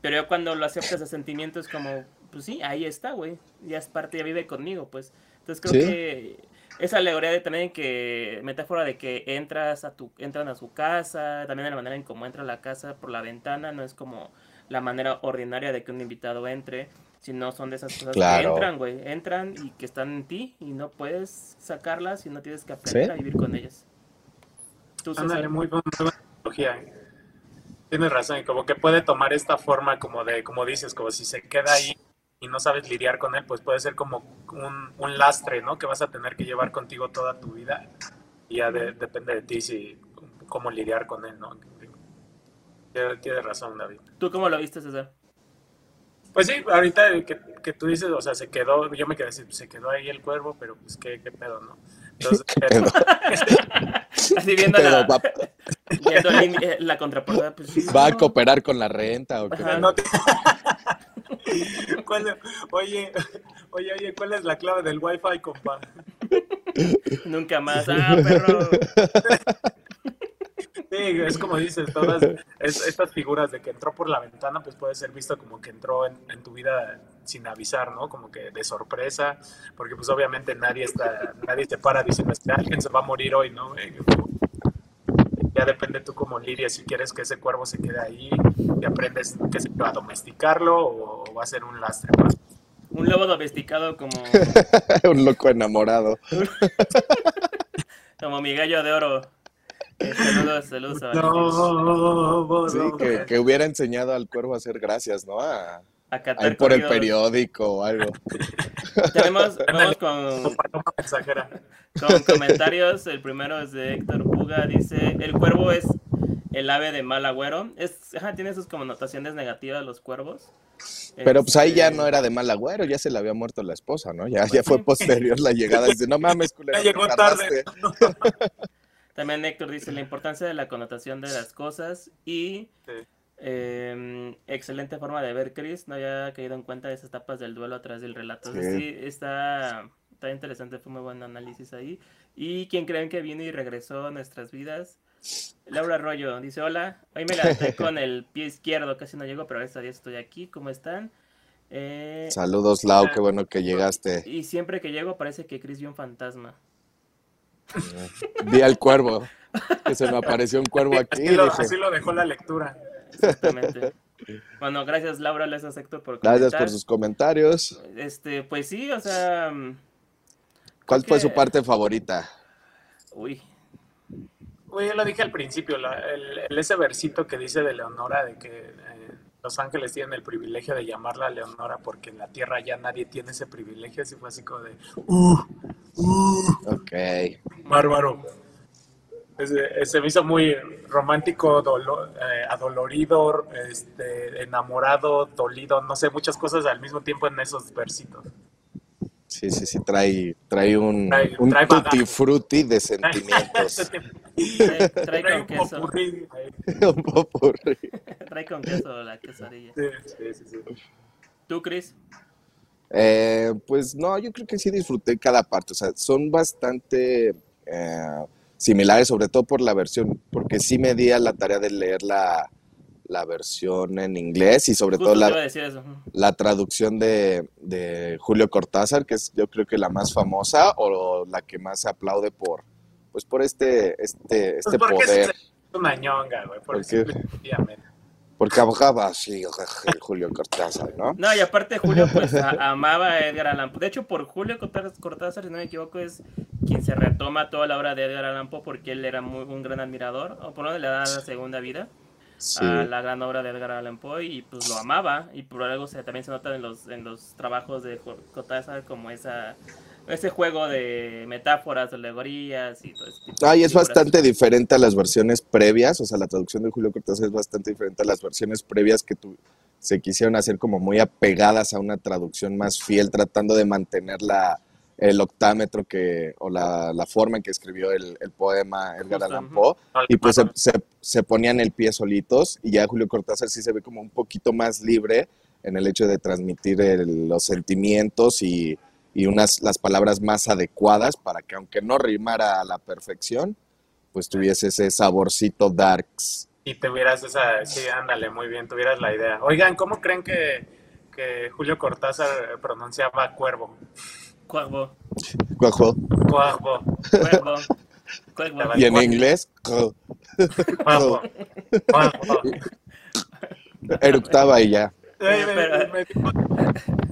Speaker 1: Pero yo cuando lo aceptas de sentimiento es como, pues sí, ahí está, güey. Ya es parte, ya vive conmigo, pues. Entonces creo
Speaker 2: Sí.
Speaker 1: que esa alegoría de también que, metáfora de que entras a tu, entran a su casa, también de la manera en cómo entra a la casa por la ventana, no es como la manera ordinaria de que un invitado entre, sino son de esas cosas que entran, güey, entran y que están en ti y no puedes sacarlas y no tienes que aprender
Speaker 2: Sí.
Speaker 1: a vivir con ellas. Tú,
Speaker 3: Ándale, muy, bu- muy buena analogía. Tienes razón, y como que puede tomar esta forma como de, como dices, como si se queda ahí y no sabes lidiar con él, pues puede ser como un, un lastre, ¿no? Que vas a tener que llevar contigo toda tu vida. Y ya de- depende de ti si cómo lidiar con él, ¿no? Tienes razón, David.
Speaker 1: ¿Tú cómo lo viste, César?
Speaker 3: Pues sí, ahorita que, que tú dices, o sea, se quedó, yo me quedé así, se quedó ahí el cuervo, pero pues qué, qué pedo, ¿no? Entonces, *laughs*
Speaker 2: pedo? *laughs*
Speaker 1: Así viendo,
Speaker 2: Pero
Speaker 1: la,
Speaker 2: va,
Speaker 1: viendo la, eh, la contraportada, pues sí.
Speaker 2: va a cooperar con la renta o qué?
Speaker 1: Ajá.
Speaker 3: No te- *laughs* *laughs* ¿Cuál es- oye, oye, oye, ¿cuál es la clave del wifi, compa?
Speaker 1: Nunca más. Ah, perro.
Speaker 3: Sí, es como dices, todas es- estas figuras de que entró por la ventana, pues puede ser visto como que entró en, en tu vida sin avisar, ¿no? Como que de sorpresa, porque pues obviamente nadie está, nadie te para diciendo, "Este, alguien se va a morir hoy, ¿no? Ya depende tú como lidias si quieres que ese cuervo se quede ahí y aprendes que se va a domesticarlo o va a ser un lastre más.
Speaker 1: Un lobo domesticado como, *laughs*
Speaker 2: Un loco enamorado. *laughs*
Speaker 1: como mi gallo de oro. Eh, saludos, saludos a.
Speaker 3: No,
Speaker 2: Sí,
Speaker 3: no,
Speaker 2: que, que hubiera enseñado al cuervo a hacer gracias, ¿no? A,
Speaker 1: A
Speaker 2: a
Speaker 1: catar
Speaker 2: ir por el periódico o algo. *laughs*
Speaker 1: Tenemos, vamos con, con comentarios. El primero es de Héctor Puga. Dice: El cuervo es el ave de mal agüero. Es, ajá, tiene sus connotaciones negativas los cuervos.
Speaker 2: Pero pues ahí ya
Speaker 1: Este,
Speaker 2: no era de mal agüero, ya se le había muerto la esposa, ¿no? Ya,
Speaker 1: Pues
Speaker 2: ya fue posterior la llegada. Dice, no mames, culero,
Speaker 3: Ya llegó tarde.
Speaker 2: tardaste".
Speaker 1: También Héctor dice la importancia de la connotación de las cosas y
Speaker 3: Sí.
Speaker 1: Eh, excelente forma de ver Chris. No había caído en cuenta de esas etapas del duelo a través del relato.
Speaker 2: Sí.
Speaker 1: Sí, está, está interesante, fue muy buen análisis ahí. ¿Y quién creen que vino y regresó a nuestras vidas? Laura Arroyo dice, hola, hoy me levanté *laughs* con el pie izquierdo, casi no llego, pero gracias a Dios estoy aquí, ¿cómo están? Eh,
Speaker 2: Saludos, Lau, qué bueno que llegaste.
Speaker 1: y siempre que llego parece que Chris vio un fantasma. *laughs*
Speaker 2: Vi al cuervo, que se me apareció un cuervo *laughs* aquí.
Speaker 3: Así lo,
Speaker 2: dije,
Speaker 3: así lo dejó la lectura.
Speaker 1: Exactamente. bueno, gracias Laura, gracias Héctor por
Speaker 2: Gracias
Speaker 1: comentar.
Speaker 2: por sus comentarios.
Speaker 1: Este, pues sí, o sea, mm,
Speaker 2: ¿Cuál fue su parte favorita?
Speaker 1: Uy,
Speaker 3: Güey, yo lo dije al principio, la- el, el- ese versito que dice de Leonora, de que eh, los ángeles tienen el privilegio de llamarla Leonora porque en la tierra ya nadie tiene ese privilegio, así fue así como de, uh, uh,
Speaker 2: Ok.
Speaker 3: bárbaro. Ese, ese me hizo muy romántico, dolo- eh, adolorido, este, enamorado, dolido, no sé, muchas cosas al mismo tiempo en esos versitos.
Speaker 2: Sí, sí, sí, trae, trae un,
Speaker 3: Trae-
Speaker 2: un
Speaker 3: trae bagaje.
Speaker 2: tutti frutti de sentimientos. *laughs*
Speaker 1: trae, trae
Speaker 3: Trae
Speaker 1: con
Speaker 3: un
Speaker 1: queso,
Speaker 3: popurrí ahí. *laughs*
Speaker 2: un popurrí.
Speaker 1: trae con queso la quesadilla.
Speaker 3: Sí, sí, sí, sí.
Speaker 1: ¿Tú, Chris?
Speaker 2: Eh, pues no, yo creo que sí disfruté cada parte. O sea, son bastante eh, similares, sobre todo por la versión, porque sí me di a la tarea de leer la, la versión en inglés y sobre
Speaker 1: Justo
Speaker 2: todo la, la traducción de, de Julio Cortázar, que es yo creo que la más famosa o la que más se aplaude por, pues por este, este, este
Speaker 3: Pues porque
Speaker 2: poder.
Speaker 3: es una ñonga, güey, por
Speaker 2: ¿Por Porque abogaba así *laughs* Julio Cortázar, ¿no?
Speaker 1: No, y aparte Julio *laughs* pues a- amaba a Edgar Allan Poe. De hecho, por Julio Cortázar, Cortázar, si no me equivoco, es quien se retoma toda la obra de Edgar Allan Poe porque él era muy, un gran admirador, o por lo menos le da la segunda vida
Speaker 2: Sí.
Speaker 1: a la gran obra de Edgar Allan Poe y pues lo amaba y por algo se, también se nota en los, en los trabajos de Cortázar como esa ese juego de metáforas, alegorías y todo ese tipo
Speaker 2: Ah, y es
Speaker 1: figuras.
Speaker 2: bastante diferente a las versiones previas, o sea, la traducción de Julio Cortázar es bastante diferente a las versiones previas que tu- se quisieron hacer como muy apegadas a una traducción más fiel, tratando de mantener la, el octámetro que, o la, la forma en que escribió el, el poema Edgar Allan. Poe, y pues se, se, se ponían el pie solitos, y ya Julio Cortázar sí se ve como un poquito más libre en el hecho de transmitir el- los sentimientos y, y unas las palabras más adecuadas para que aunque no rimara a la perfección, pues tuviese ese saborcito darks.
Speaker 3: Y tuvieras esa, sí, ándale, muy bien, tuvieras la idea. Oigan, ¿cómo creen que, que Julio Cortázar pronunciaba cuervo?
Speaker 1: Cuervo.
Speaker 3: Cuervo,
Speaker 1: cuervo, cuervo.
Speaker 2: Y en inglés,
Speaker 3: cuervo, cuervo.
Speaker 2: eructaba y ya.
Speaker 3: Me,
Speaker 1: Pero-
Speaker 3: me-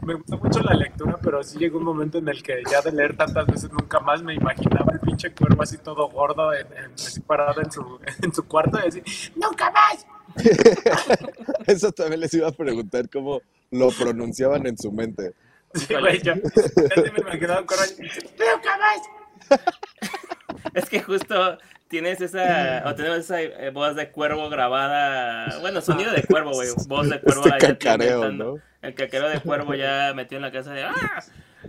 Speaker 3: me gustó mucho la lectura, pero sí llegó un momento en el que ya de leer tantas veces nunca más me imaginaba el pinche cuervo así todo gordo, en- en- así parado en su, *laughs* en su cuarto y así, ¡nunca más! *laughs*
Speaker 2: Eso también les iba a preguntar cómo lo pronunciaban en su mente.
Speaker 3: Sí, güey, yo me imaginaba un cuervo así, ¡nunca más!
Speaker 1: Es que justo tienes esa, o tenemos esa eh, voz de cuervo grabada, bueno, sonido de cuervo, güey, voz de cuervo
Speaker 2: Este cacareo. ¿no?
Speaker 1: El cacareo de cuervo ya metió en la casa de ¡ah!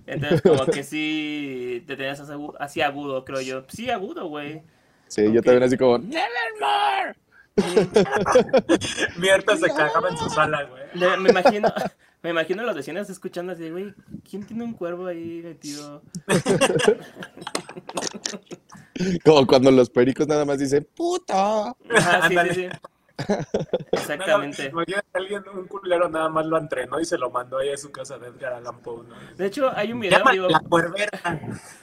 Speaker 1: Entonces como que sí te tenías así agu- así agudo, creo yo. Sí, agudo, güey.
Speaker 2: Sí, yo también así como, Nevermore. *laughs*
Speaker 3: Mierda se cagaba en su sala, güey.
Speaker 1: Me imagino, me imagino a los vecinos escuchando así, güey, ¿quién tiene un cuervo ahí metido? *laughs* *laughs*
Speaker 2: Como cuando los pericos nada más dicen, puta.
Speaker 1: Ajá, *laughs* sí, sí, sí. Exactamente.
Speaker 3: A alguien, un culero nada más lo entrenó y se lo mandó ahí a su casa de Edgar Allan Poe, ¿no?
Speaker 1: De hecho, hay un video, digo,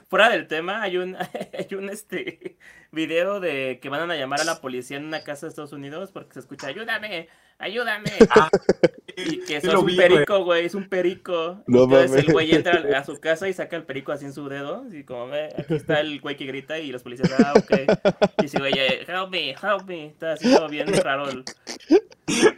Speaker 1: fuera del tema, hay un, *laughs* hay un este video de que van a llamar a la policía en una casa de Estados Unidos porque se escucha ayúdame, ayúdame. *laughs*
Speaker 3: Ah,
Speaker 1: Y que es un
Speaker 3: vi,
Speaker 1: perico, güey, es un perico.
Speaker 2: No
Speaker 1: Entonces el güey entra a su casa y saca el perico así en su dedo. Y como ve, aquí está el güey que grita y los policías, ah, ok. Y dice, güey, eh, help me, help me. Está así todo bien raro. el-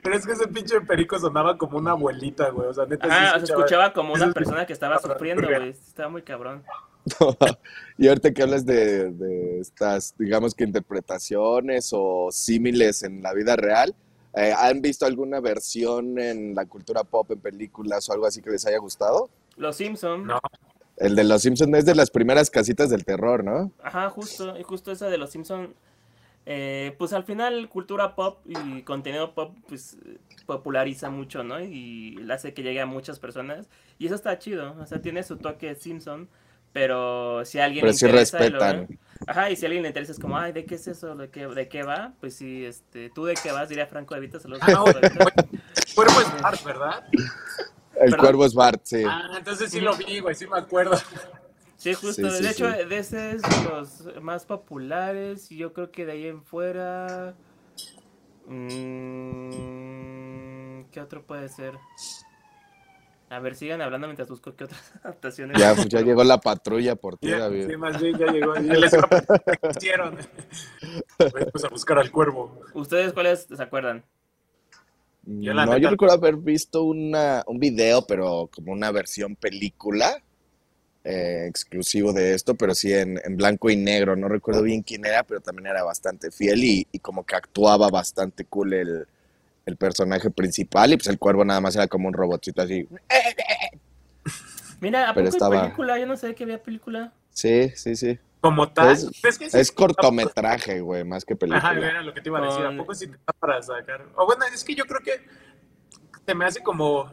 Speaker 3: Pero es que ese pinche perico sonaba como una abuelita, güey. O sea, neta, sí
Speaker 1: Ah, se escuchaba como una persona que estaba sufriendo, güey. Estaba muy cabrón. *laughs*
Speaker 2: y ahorita que hablas de, de estas, digamos que interpretaciones o símiles en la vida real, eh, ¿han visto alguna versión en la cultura pop, en películas o algo así que les haya gustado?
Speaker 1: Los Simpson.
Speaker 3: No.
Speaker 2: El de los Simpsons es de las primeras casitas del terror, ¿no?
Speaker 1: Ajá, justo, y justo esa de los Simpsons. Eh, pues al final cultura pop y contenido pop pues populariza mucho, ¿no? Y hace que llegue a muchas personas. Y eso está chido, o sea, tiene su toque Simpson, pero si a alguien
Speaker 2: Pero
Speaker 1: le
Speaker 2: sí
Speaker 1: interesa lo ajá, y si a alguien le interesa es como, ay, ¿de qué es eso? ¿De qué, de qué va? Pues sí, este, ¿tú de qué vas? Diría Franco Evita, se los
Speaker 3: Ah, El *laughs* cuervo es Bart, ¿verdad?
Speaker 2: El
Speaker 1: ¿Perdón?
Speaker 2: cuervo es Bart, sí.
Speaker 3: Ah, entonces sí lo vi, güey, sí me acuerdo.
Speaker 1: Sí, justo.
Speaker 2: Sí, sí,
Speaker 1: de hecho,
Speaker 2: sí.
Speaker 1: de ese es de los más populares. Y yo creo que de ahí en fuera. mm, ¿Qué otro puede ser? A ver, sigan hablando mientras busco qué otras *laughs* adaptaciones.
Speaker 2: Ya, pues, ya llegó la patrulla por ti,
Speaker 3: Ya,
Speaker 2: David.
Speaker 3: sí, más bien ya llegó. *laughs* Ya les hicieron. Voy pues, a buscar al cuervo.
Speaker 1: ¿Ustedes cuáles se acuerdan?
Speaker 3: Yo, la
Speaker 2: no,
Speaker 3: neta-
Speaker 2: yo recuerdo haber visto una, un video, pero como una versión película eh, exclusivo de esto, pero sí en, en blanco y negro. No recuerdo bien quién era, pero también era bastante fiel y, y como que actuaba bastante cool el, el personaje principal. Y pues el cuervo nada más era como un robotcito así.
Speaker 1: Mira, ¿a
Speaker 2: Pero
Speaker 1: poco hay
Speaker 2: estaba-
Speaker 1: película? Yo no sé que había película.
Speaker 2: Sí, sí, sí.
Speaker 3: Como tal.
Speaker 2: Es-
Speaker 3: es, que sí,
Speaker 2: Es cortometraje, güey, más que
Speaker 3: Ajá,
Speaker 2: película.
Speaker 3: era lo que te iba a decir. ¿A poco sí te da para sacar? O bueno, es que yo creo que se me hace como.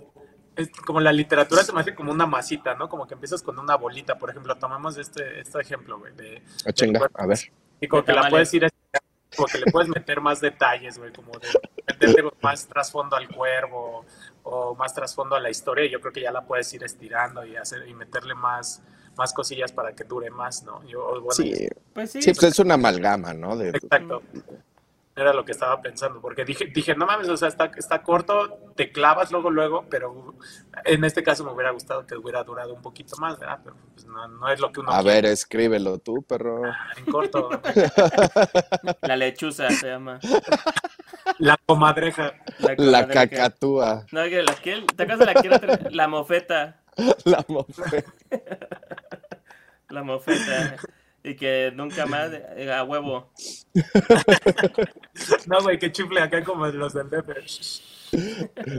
Speaker 3: es como la literatura se me hace como una masita, ¿no? Como que empiezas con una bolita, por ejemplo, tomamos este, este ejemplo, güey, de,
Speaker 2: Ah, chinga, a ver.
Speaker 3: y como que la puedes ir estirando, como que le puedes meter más detalles, güey, como de meterle más trasfondo al cuervo o más trasfondo a la historia, y yo creo que ya la puedes ir estirando y hacer y meterle más, más cosillas para que dure más, ¿no? Yo, bueno,
Speaker 2: Sí,
Speaker 1: Pues sí.
Speaker 2: sí, pues es una amalgama, ¿no? De,
Speaker 3: Exacto. Era lo que estaba pensando, porque dije, dije, no mames, o sea, está, está corto, te clavas luego, luego, pero en este caso me hubiera gustado que hubiera durado un poquito más, ¿verdad? Pero pues, no, no es lo que uno
Speaker 2: a
Speaker 3: quiere
Speaker 2: ver, escríbelo tú, perro.
Speaker 3: en corto. *laughs*
Speaker 1: La lechuza se llama.
Speaker 3: La comadreja.
Speaker 2: La
Speaker 1: comadreja.
Speaker 2: cacatúa.
Speaker 1: No, que la que, ¿te de la? La mofeta.
Speaker 2: La *laughs* mofe.
Speaker 1: La mofeta. *laughs* Y que nunca más eh, a huevo. *laughs*
Speaker 3: No, güey, que chifle acá como los del DF.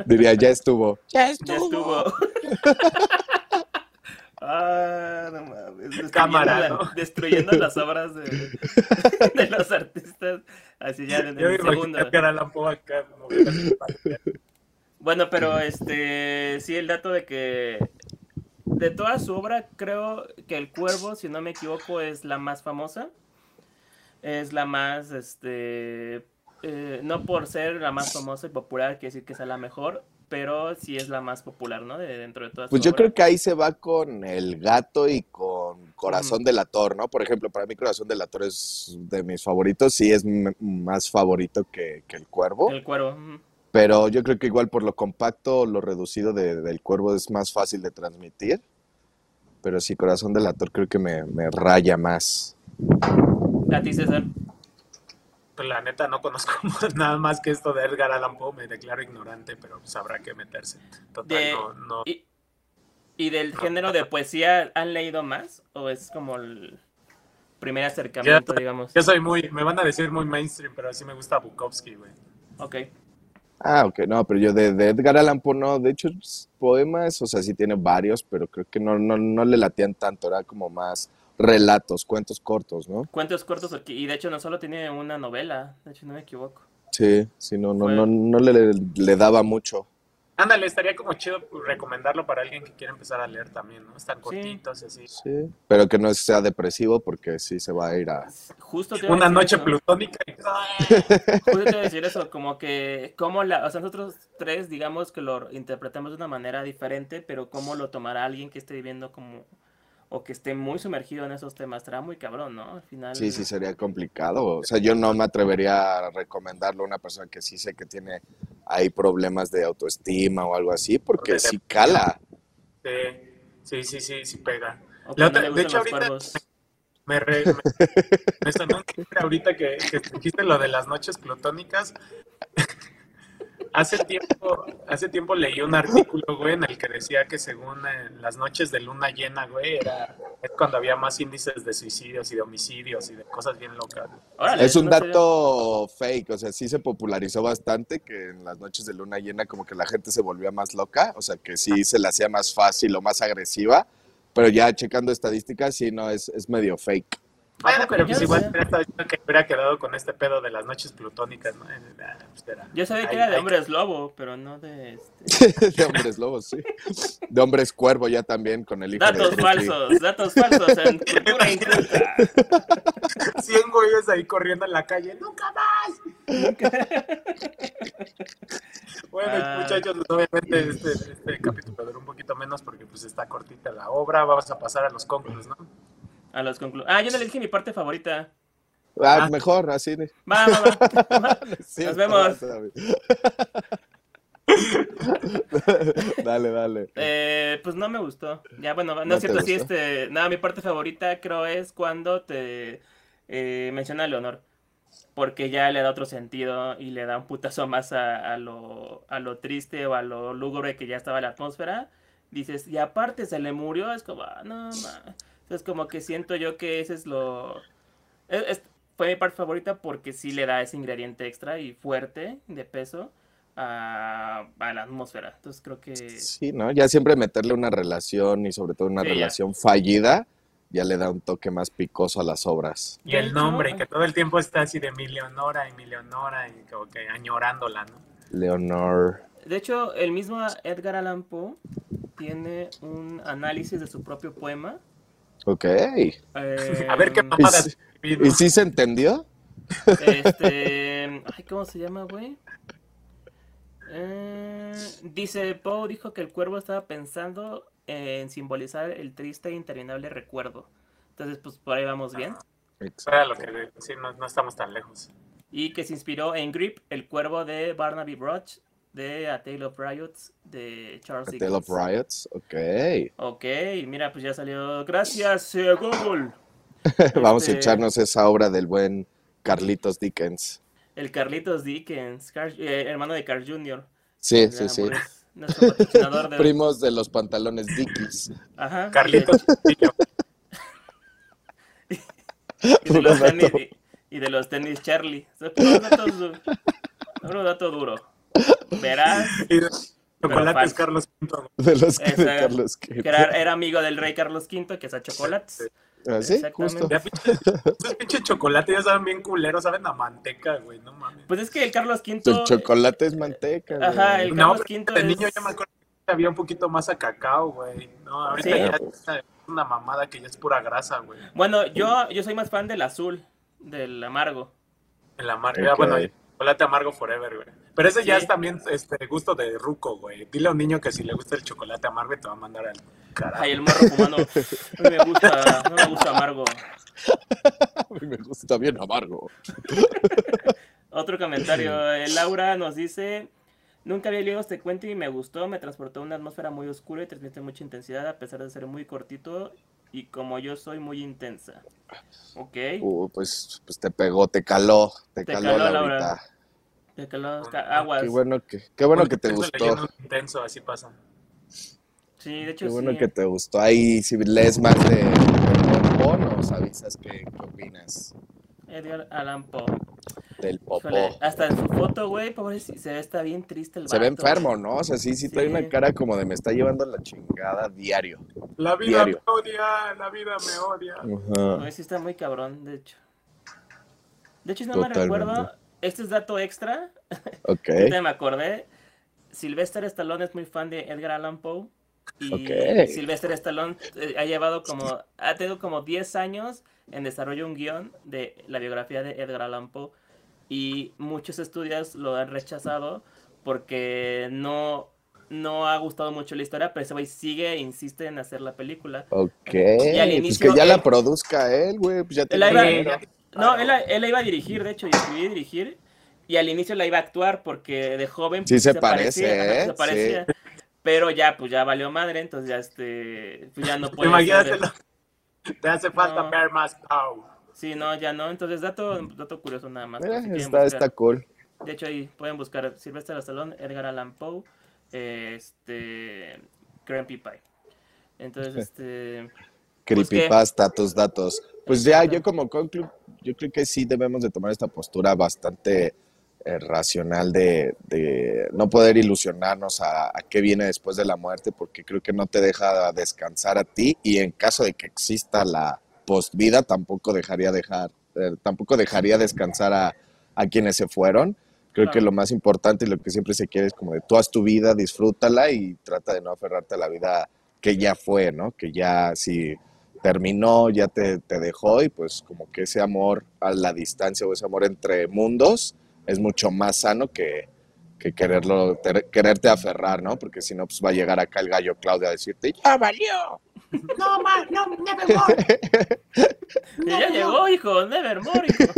Speaker 2: Diría, ya estuvo.
Speaker 1: Ya estuvo. *laughs* ah, no mames. Destruyendo,
Speaker 3: Cámara,
Speaker 1: la-
Speaker 3: ¿no?
Speaker 1: destruyendo las obras de, *laughs* de los artistas. Así ya en
Speaker 3: Yo
Speaker 1: el segundo.
Speaker 3: que era la acá. papel.
Speaker 1: Bueno, pero este sí, el dato de que de toda su obra, creo que El Cuervo, si no me equivoco, es la más famosa. Es la más, este, eh, no por ser la más famosa y popular, quiere decir que sea la mejor, pero sí es la más popular, ¿no? De dentro de todas
Speaker 2: Pues yo creo que ahí se va con el gato y con Corazón del Ator, ¿no? Por ejemplo, para mí Corazón del Ator es de mis favoritos, sí es más favorito que, que el Cuervo,
Speaker 1: El Cuervo.
Speaker 2: Pero yo creo que igual por lo compacto, lo reducido de- del Cuervo es más fácil de transmitir, pero sí Corazón del Ator creo que me, me raya más.
Speaker 1: A ti, César.
Speaker 3: Pues la neta no conozco *laughs* nada más que esto de Edgar Allan Poe, me declaro ignorante, pero pues habrá que meterse. Total,
Speaker 1: De-
Speaker 3: no, no.
Speaker 1: Y, y del género de poesía, ¿han leído más? ¿O es como el primer acercamiento,
Speaker 3: Ya-
Speaker 1: digamos?
Speaker 3: Yo soy muy, me van a decir muy mainstream, pero sí me gusta Bukowski, güey.
Speaker 1: Ok.
Speaker 2: Ah, ok, no, pero yo de, de Edgar Allan Poe no, de hecho poemas, o sea, sí tiene varios, pero creo que no, no, no le latían tanto, era como más relatos, cuentos cortos, ¿no?
Speaker 1: Cuentos cortos, y de hecho no solo tiene una novela, de hecho no me equivoco.
Speaker 2: Sí, sí, no, no,
Speaker 1: Fue-
Speaker 2: no, no le, le daba mucho.
Speaker 3: Ándale, estaría como chido recomendarlo para alguien que quiera empezar a leer también, ¿no? Están cortitos y así.
Speaker 2: Sí, pero que no sea depresivo porque sí se va a ir a...
Speaker 1: Justo te a
Speaker 3: Una
Speaker 1: decir
Speaker 3: noche
Speaker 1: eso,
Speaker 3: plutónica. y- *laughs*
Speaker 1: Justo te iba a decir eso, como que, como la, o sea, nosotros tres, digamos que lo interpretamos de una manera diferente, pero cómo lo tomará alguien que esté viviendo como, o que esté muy sumergido en esos temas, estará muy cabrón, ¿no? Al final.
Speaker 2: Sí, sí, sería complicado. O sea, yo no me atrevería a recomendarlo a una persona que sí sé que tiene ahí problemas de autoestima o algo así, porque
Speaker 3: Porque
Speaker 2: sí cala.
Speaker 3: Sí, sí, sí, sí, sí pega. La otra- de hecho, ahorita-
Speaker 1: cuervos.
Speaker 3: Me, re- me, me sonó un chiste ahorita que, que dijiste lo de las noches plutónicas. Hace tiempo, hace tiempo leí un artículo, güey, en el que decía que según eh, las noches de luna llena, güey, era es cuando había más índices de suicidios y de homicidios y de cosas bien locas.
Speaker 1: Órale,
Speaker 2: Es un
Speaker 1: no
Speaker 2: dato fake, o sea, sí se popularizó bastante que en las noches de luna llena como que la gente se volvía más loca, o sea, que sí se le hacía más fácil o más agresiva, pero ya checando estadísticas, sí, no, es, es medio fake.
Speaker 3: Bueno, pero
Speaker 1: Yo
Speaker 3: pues igual hubiera estado que hubiera quedado con este pedo de las noches plutónicas, ¿no? Pues era-
Speaker 1: Yo sabía que
Speaker 3: ahí-
Speaker 1: era de hombres lobo, pero no de este. *laughs*
Speaker 2: de hombres lobos, sí. De hombres cuervo ya también con el hijo
Speaker 1: Datos falsos, datos falsos en *laughs* cultura inculta. *laughs*
Speaker 3: 100 güeyes ahí corriendo en la calle, ¡nunca más! bueno,
Speaker 1: Ah.
Speaker 3: muchachos, obviamente este, este capítulo duró un poquito menos porque pues está cortita la obra. Vamos a pasar a los concursos, ¿no?
Speaker 1: A los conclu Ah, yo no le dije mi parte favorita.
Speaker 2: Ah,
Speaker 3: Ah.
Speaker 2: mejor, así.
Speaker 1: Va, va, va. *laughs* Nos vemos. *laughs*
Speaker 2: dale, dale.
Speaker 1: Eh, pues no me gustó. Ya, bueno, no,
Speaker 2: ¿No
Speaker 1: es cierto, sí, este. Nada, mi parte favorita creo es cuando te eh, menciona a Leonor. Porque ya le da otro sentido y le da un putazo más a, a lo, a lo triste o a lo lúgubre que ya estaba la atmósfera. Dices, y aparte se le murió, es como, ah, no, ma. Entonces, como que siento yo que ese es lo. es- es- fue mi parte favorita porque sí le da ese ingrediente extra y fuerte de peso a, a la atmósfera. Entonces, creo que.
Speaker 2: Sí, ¿no? Ya siempre meterle una relación y sobre todo una
Speaker 1: Sí, ya.
Speaker 2: relación fallida, ya le da un toque más picoso a las obras.
Speaker 3: Y el nombre, que todo el tiempo está así de mi Leonora y mi Leonora y como que añorándola, ¿no?
Speaker 2: Leonor.
Speaker 1: De hecho, el mismo Edgar Allan Poe tiene un análisis de su propio poema.
Speaker 2: Ok.
Speaker 1: Eh,
Speaker 3: A ver qué
Speaker 2: ¿Y,
Speaker 3: mamada.
Speaker 2: si- y sí se entendió?
Speaker 1: Este. Ay, ¿cómo se llama, güey? Eh, dice, Poe dijo que el cuervo estaba pensando en simbolizar el triste e interminable recuerdo. Entonces, pues por ahí vamos bien.
Speaker 3: Era lo que sí, no, no estamos tan lejos.
Speaker 1: Y que se inspiró en Grip, el cuervo de Barnaby Broch, de A Tale of Riots, de Charles
Speaker 2: A Tale of. Riots. Ok.
Speaker 1: Ok, mira, pues ya salió. Gracias, eh, Google. *laughs*
Speaker 2: Vamos a
Speaker 1: Este-
Speaker 2: echarnos esa obra del buen Carlitos Dickens.
Speaker 1: El Carlitos Dickens, eh, hermano de Carl Jr.
Speaker 2: Sí, sí, sí.
Speaker 1: Nuestro patrocinador *laughs* de.
Speaker 2: Primos de los pantalones Dickies.
Speaker 1: Ajá.
Speaker 3: Carlitos. *laughs*
Speaker 1: Y de, y de los tenis, y, y de los tenis Charlie. Puro dato duro. Verás
Speaker 3: Y de Chocolates. Carlos Pinto.
Speaker 2: De los que de Carlos
Speaker 1: que era, era amigo del rey Carlos V, que es a chocolates.
Speaker 2: Ah, sí, justo.
Speaker 3: Esos pinches chocolates ya saben bien culeros, saben a manteca, güey, no mames.
Speaker 1: Pues es que el Carlos V.
Speaker 2: El chocolate es manteca. güey.
Speaker 1: Ajá, el Carlos V
Speaker 3: de niño
Speaker 1: es-
Speaker 3: ya me acuerdo que había un poquito más a cacao, güey. No, ahorita
Speaker 1: Sí.
Speaker 3: ya es una mamada que ya es pura grasa, güey.
Speaker 1: Bueno, yo, yo soy más fan del azul, del amargo.
Speaker 3: En la marca,
Speaker 2: Ok.
Speaker 3: bueno, chocolate amargo forever, güey. Pero ese ya es también este gusto de ruco, güey. Dile a un niño que si le gusta el chocolate amargo te va a mandar al carajo.
Speaker 1: Ay, el morro fumando. *laughs* No me gusta, no me gusta amargo.
Speaker 2: Me gusta bien amargo. *laughs*
Speaker 1: Otro comentario. eh, Laura nos dice: Nunca había leído este cuento y me gustó. Me transportó a una atmósfera muy oscura y transmite mucha intensidad a pesar de ser muy cortito. Y como yo soy muy intensa. Ok.
Speaker 2: Uh, pues, pues te pegó, te caló, te,
Speaker 1: Te
Speaker 2: caló,
Speaker 1: caló,
Speaker 2: Laurita.
Speaker 1: Laura. De que los ca- aguas.
Speaker 2: Qué bueno que, qué bueno que te gustó.
Speaker 3: intenso, así pasa.
Speaker 1: Sí, de hecho
Speaker 2: Qué bueno
Speaker 1: sí.
Speaker 2: que te gustó. Ahí si lees más de, de Popó, nos avisas qué, qué opinas
Speaker 1: Edgar Allan Poe.
Speaker 2: Del Popó.
Speaker 1: Híjole, hasta en su foto, güey, pobre, se ve está bien triste el
Speaker 2: Se ve
Speaker 1: vato.
Speaker 2: enfermo, ¿no? O sea, sí, sí trae
Speaker 1: Sí.
Speaker 2: una cara como de me está llevando la chingada diario.
Speaker 3: La vida
Speaker 2: Diario.
Speaker 3: me odia, la vida me odia.
Speaker 1: Güey, sí está muy cabrón, de hecho. De hecho, si no me recuerdo, este es dato extra. *laughs*
Speaker 2: Ok.
Speaker 1: Ahorita me acordé. Sylvester Stallone es muy fan de Edgar Allan Poe. Y
Speaker 2: Ok.
Speaker 1: Sylvester Stallone eh, ha llevado como, ha tenido como 10 años en desarrollo un guion de la biografía de Edgar Allan Poe. Y muchos estudios lo han rechazado porque no, no ha gustado mucho la historia, pero ese güey sigue e insiste en hacer la película.
Speaker 2: Ok.
Speaker 1: al
Speaker 2: Pues
Speaker 1: inicio
Speaker 2: que ya la produzca él, güey. Pues ya
Speaker 1: Él
Speaker 2: tiene
Speaker 1: iba-. No, él, la- él la iba a dirigir, de hecho, y escribir y dirigir. Y al inicio la iba a actuar porque de joven
Speaker 2: Sí
Speaker 1: pues,
Speaker 2: se
Speaker 1: parecía,
Speaker 2: parece,
Speaker 1: ajá,
Speaker 2: ¿eh?
Speaker 1: se parecía. Pero ya, pues ya valió madre, entonces ya este, pues ya no *laughs* puede
Speaker 3: Imagínatelo.
Speaker 1: ser-
Speaker 3: Te hace falta
Speaker 1: No.
Speaker 3: ver más Pau.
Speaker 1: Sí, no, ya no. Entonces, dato, dato curioso nada más.
Speaker 2: Mira,
Speaker 1: si
Speaker 2: está, está cool.
Speaker 1: De hecho, ahí pueden buscar Sylvester Stallone, Edgar Allan Poe, este, Grumpy Pie. Entonces, este.
Speaker 2: Creepypasta, tus datos. Pues ya, yo como conclu, yo creo que sí debemos de tomar esta postura bastante eh, racional de, de, no poder ilusionarnos a, a, qué viene después de la muerte, porque creo que no te deja descansar a ti y en caso de que exista la post-vida, tampoco dejaría dejar, eh, tampoco dejaría descansar a, a, quienes se fueron. Creo claro. que lo más importante y lo que siempre se quiere es como de tú haz tu vida, disfrútala y trata de no aferrarte a la vida que ya fue, ¿no? Que ya si terminó, ya te, te dejó y pues como que ese amor a la distancia o ese amor entre mundos, es mucho más sano que, que quererlo, ter, quererte aferrar, ¿no? Porque si no, pues va a llegar acá el gallo Claudio a decirte, ¡ya valió!
Speaker 3: No, más, no, nevermore. *laughs*
Speaker 1: ya llegó, hijo, nevermore, hijo.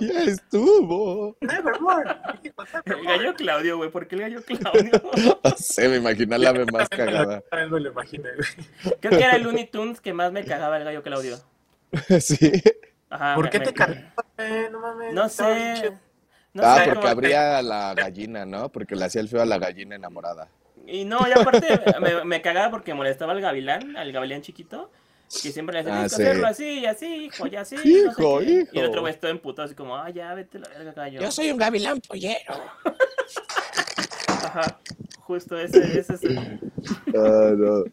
Speaker 1: *laughs*
Speaker 2: ya estuvo.
Speaker 3: Nevermore.
Speaker 1: El gallo Claudio, güey, ¿por qué el gallo Claudio? *laughs*
Speaker 2: no sé, me imaginé la ave más cagada.
Speaker 3: me lo imaginé, güey.
Speaker 1: Creo que era el Looney Tunes que más me cagaba el gallo Claudio.
Speaker 2: sí.
Speaker 1: Ajá,
Speaker 3: ¿Por
Speaker 1: me-
Speaker 3: qué
Speaker 1: me-
Speaker 3: te cargó? Eh, no mames.
Speaker 1: No sé. No
Speaker 2: ah,
Speaker 1: sé,
Speaker 2: porque abría la gallina, ¿no? Porque le hacía el feo a la gallina enamorada.
Speaker 1: Y no, y aparte me, me cagaba porque molestaba al gavilán, al gavilán chiquito, que siempre le decía,
Speaker 2: Ah, sí.
Speaker 1: hacerlo así, y así, hijo, ya así.
Speaker 2: Hijo,
Speaker 1: qué". Y el
Speaker 2: hijo.
Speaker 1: otro güey todo emputado, así como, ah, ya, vete la verga, gallo.
Speaker 2: soy un gavilán pollero.
Speaker 1: Ajá, justo ese, ese es el...
Speaker 2: Ah, no.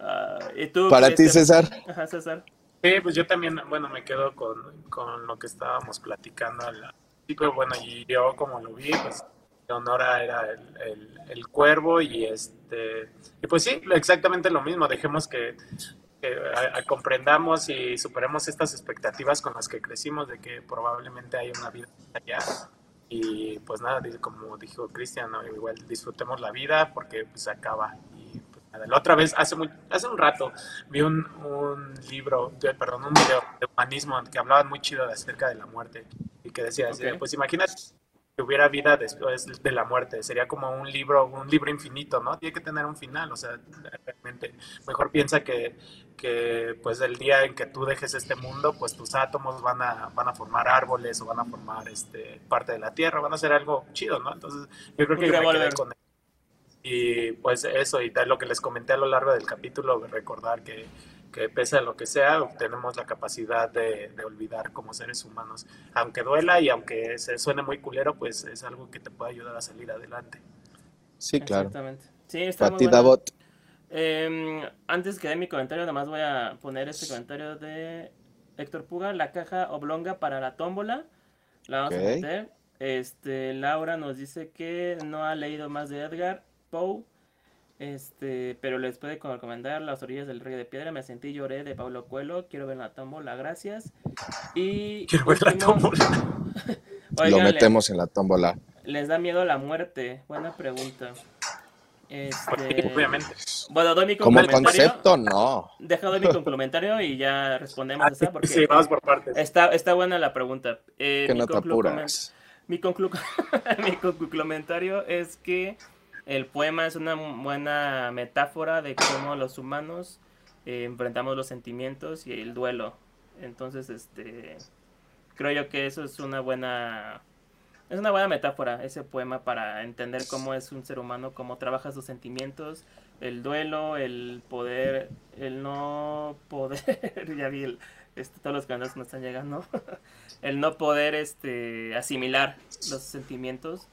Speaker 1: ah, ¿Y tú?
Speaker 2: Para ti, César.
Speaker 1: Ajá, César.
Speaker 3: Sí, pues yo también, bueno, me quedo con, con lo que estábamos platicando al principio, bueno, y yo como lo vi, pues Leonora era el, el, el cuervo y este, y pues sí, exactamente lo mismo, dejemos que, que a- a- comprendamos y superemos estas expectativas con las que crecimos de que probablemente hay una vida allá y pues nada, como dijo Cristian, ¿no? igual disfrutemos la vida porque pues acaba y pues nada, la otra vez, hace, muy, hace un rato, vi un, un libro, perdón, un video de humanismo que hablaba muy chido acerca de la muerte y que decía, así,
Speaker 1: Ok.
Speaker 3: pues imagínate hubiera vida después de la muerte, sería como un libro, un libro infinito, ¿no? Tiene que tener un final, o sea, realmente, mejor piensa que, que pues el día en que tú dejes este mundo, pues tus átomos van a, van a formar árboles o van a formar este, parte de la Tierra, van a hacer algo chido, ¿no? Entonces, yo creo que me quedé con y pues eso, y tal lo que les comenté a lo largo del capítulo, recordar que, que pese a lo que sea, tenemos la capacidad de, de olvidar como seres humanos. Aunque duela y aunque se suene muy culero, pues es algo que te puede ayudar a salir adelante.
Speaker 2: Sí, claro.
Speaker 1: Exactamente. Sí, está muy.
Speaker 2: Bot.
Speaker 1: Em, antes que dé mi comentario, nada más voy a poner este comentario de Héctor Puga, la caja oblonga para la tómbola. La vamos
Speaker 2: Ok.
Speaker 1: a meter. Este, Laura nos dice que no ha leído más de Edgar Poe. Este, pero les puede recomendar Las orillas del río de piedra. Me sentí lloré de Pablo Coelho. Quiero ver la tómbola, gracias. Y
Speaker 3: Quiero ver la tómbola. *laughs*
Speaker 2: Lo
Speaker 1: Oigan,
Speaker 2: metemos en la tómbola.
Speaker 1: ¿Les da miedo la muerte? Buena pregunta. Este,
Speaker 3: Obviamente.
Speaker 1: Bueno, doy mi
Speaker 2: Como concepto, no.
Speaker 1: Deja doy mi *laughs* complementario y ya respondemos a esa porque
Speaker 3: Sí, vamos por partes.
Speaker 1: está, está buena la pregunta. Eh,
Speaker 2: Que
Speaker 1: mi
Speaker 2: no te
Speaker 1: conclu-
Speaker 2: apuras.
Speaker 1: Mi, conclu- *laughs* mi complementario es que el poema es una buena metáfora de cómo los humanos eh, enfrentamos los sentimientos y el duelo. Entonces, este, creo yo que eso es una buena, es una buena metáfora ese poema para entender cómo es un ser humano, cómo trabaja sus sentimientos, el duelo, el poder, el no poder, *laughs* ya vi el- este, todos los canales me están llegando, *laughs* el no poder este, asimilar los sentimientos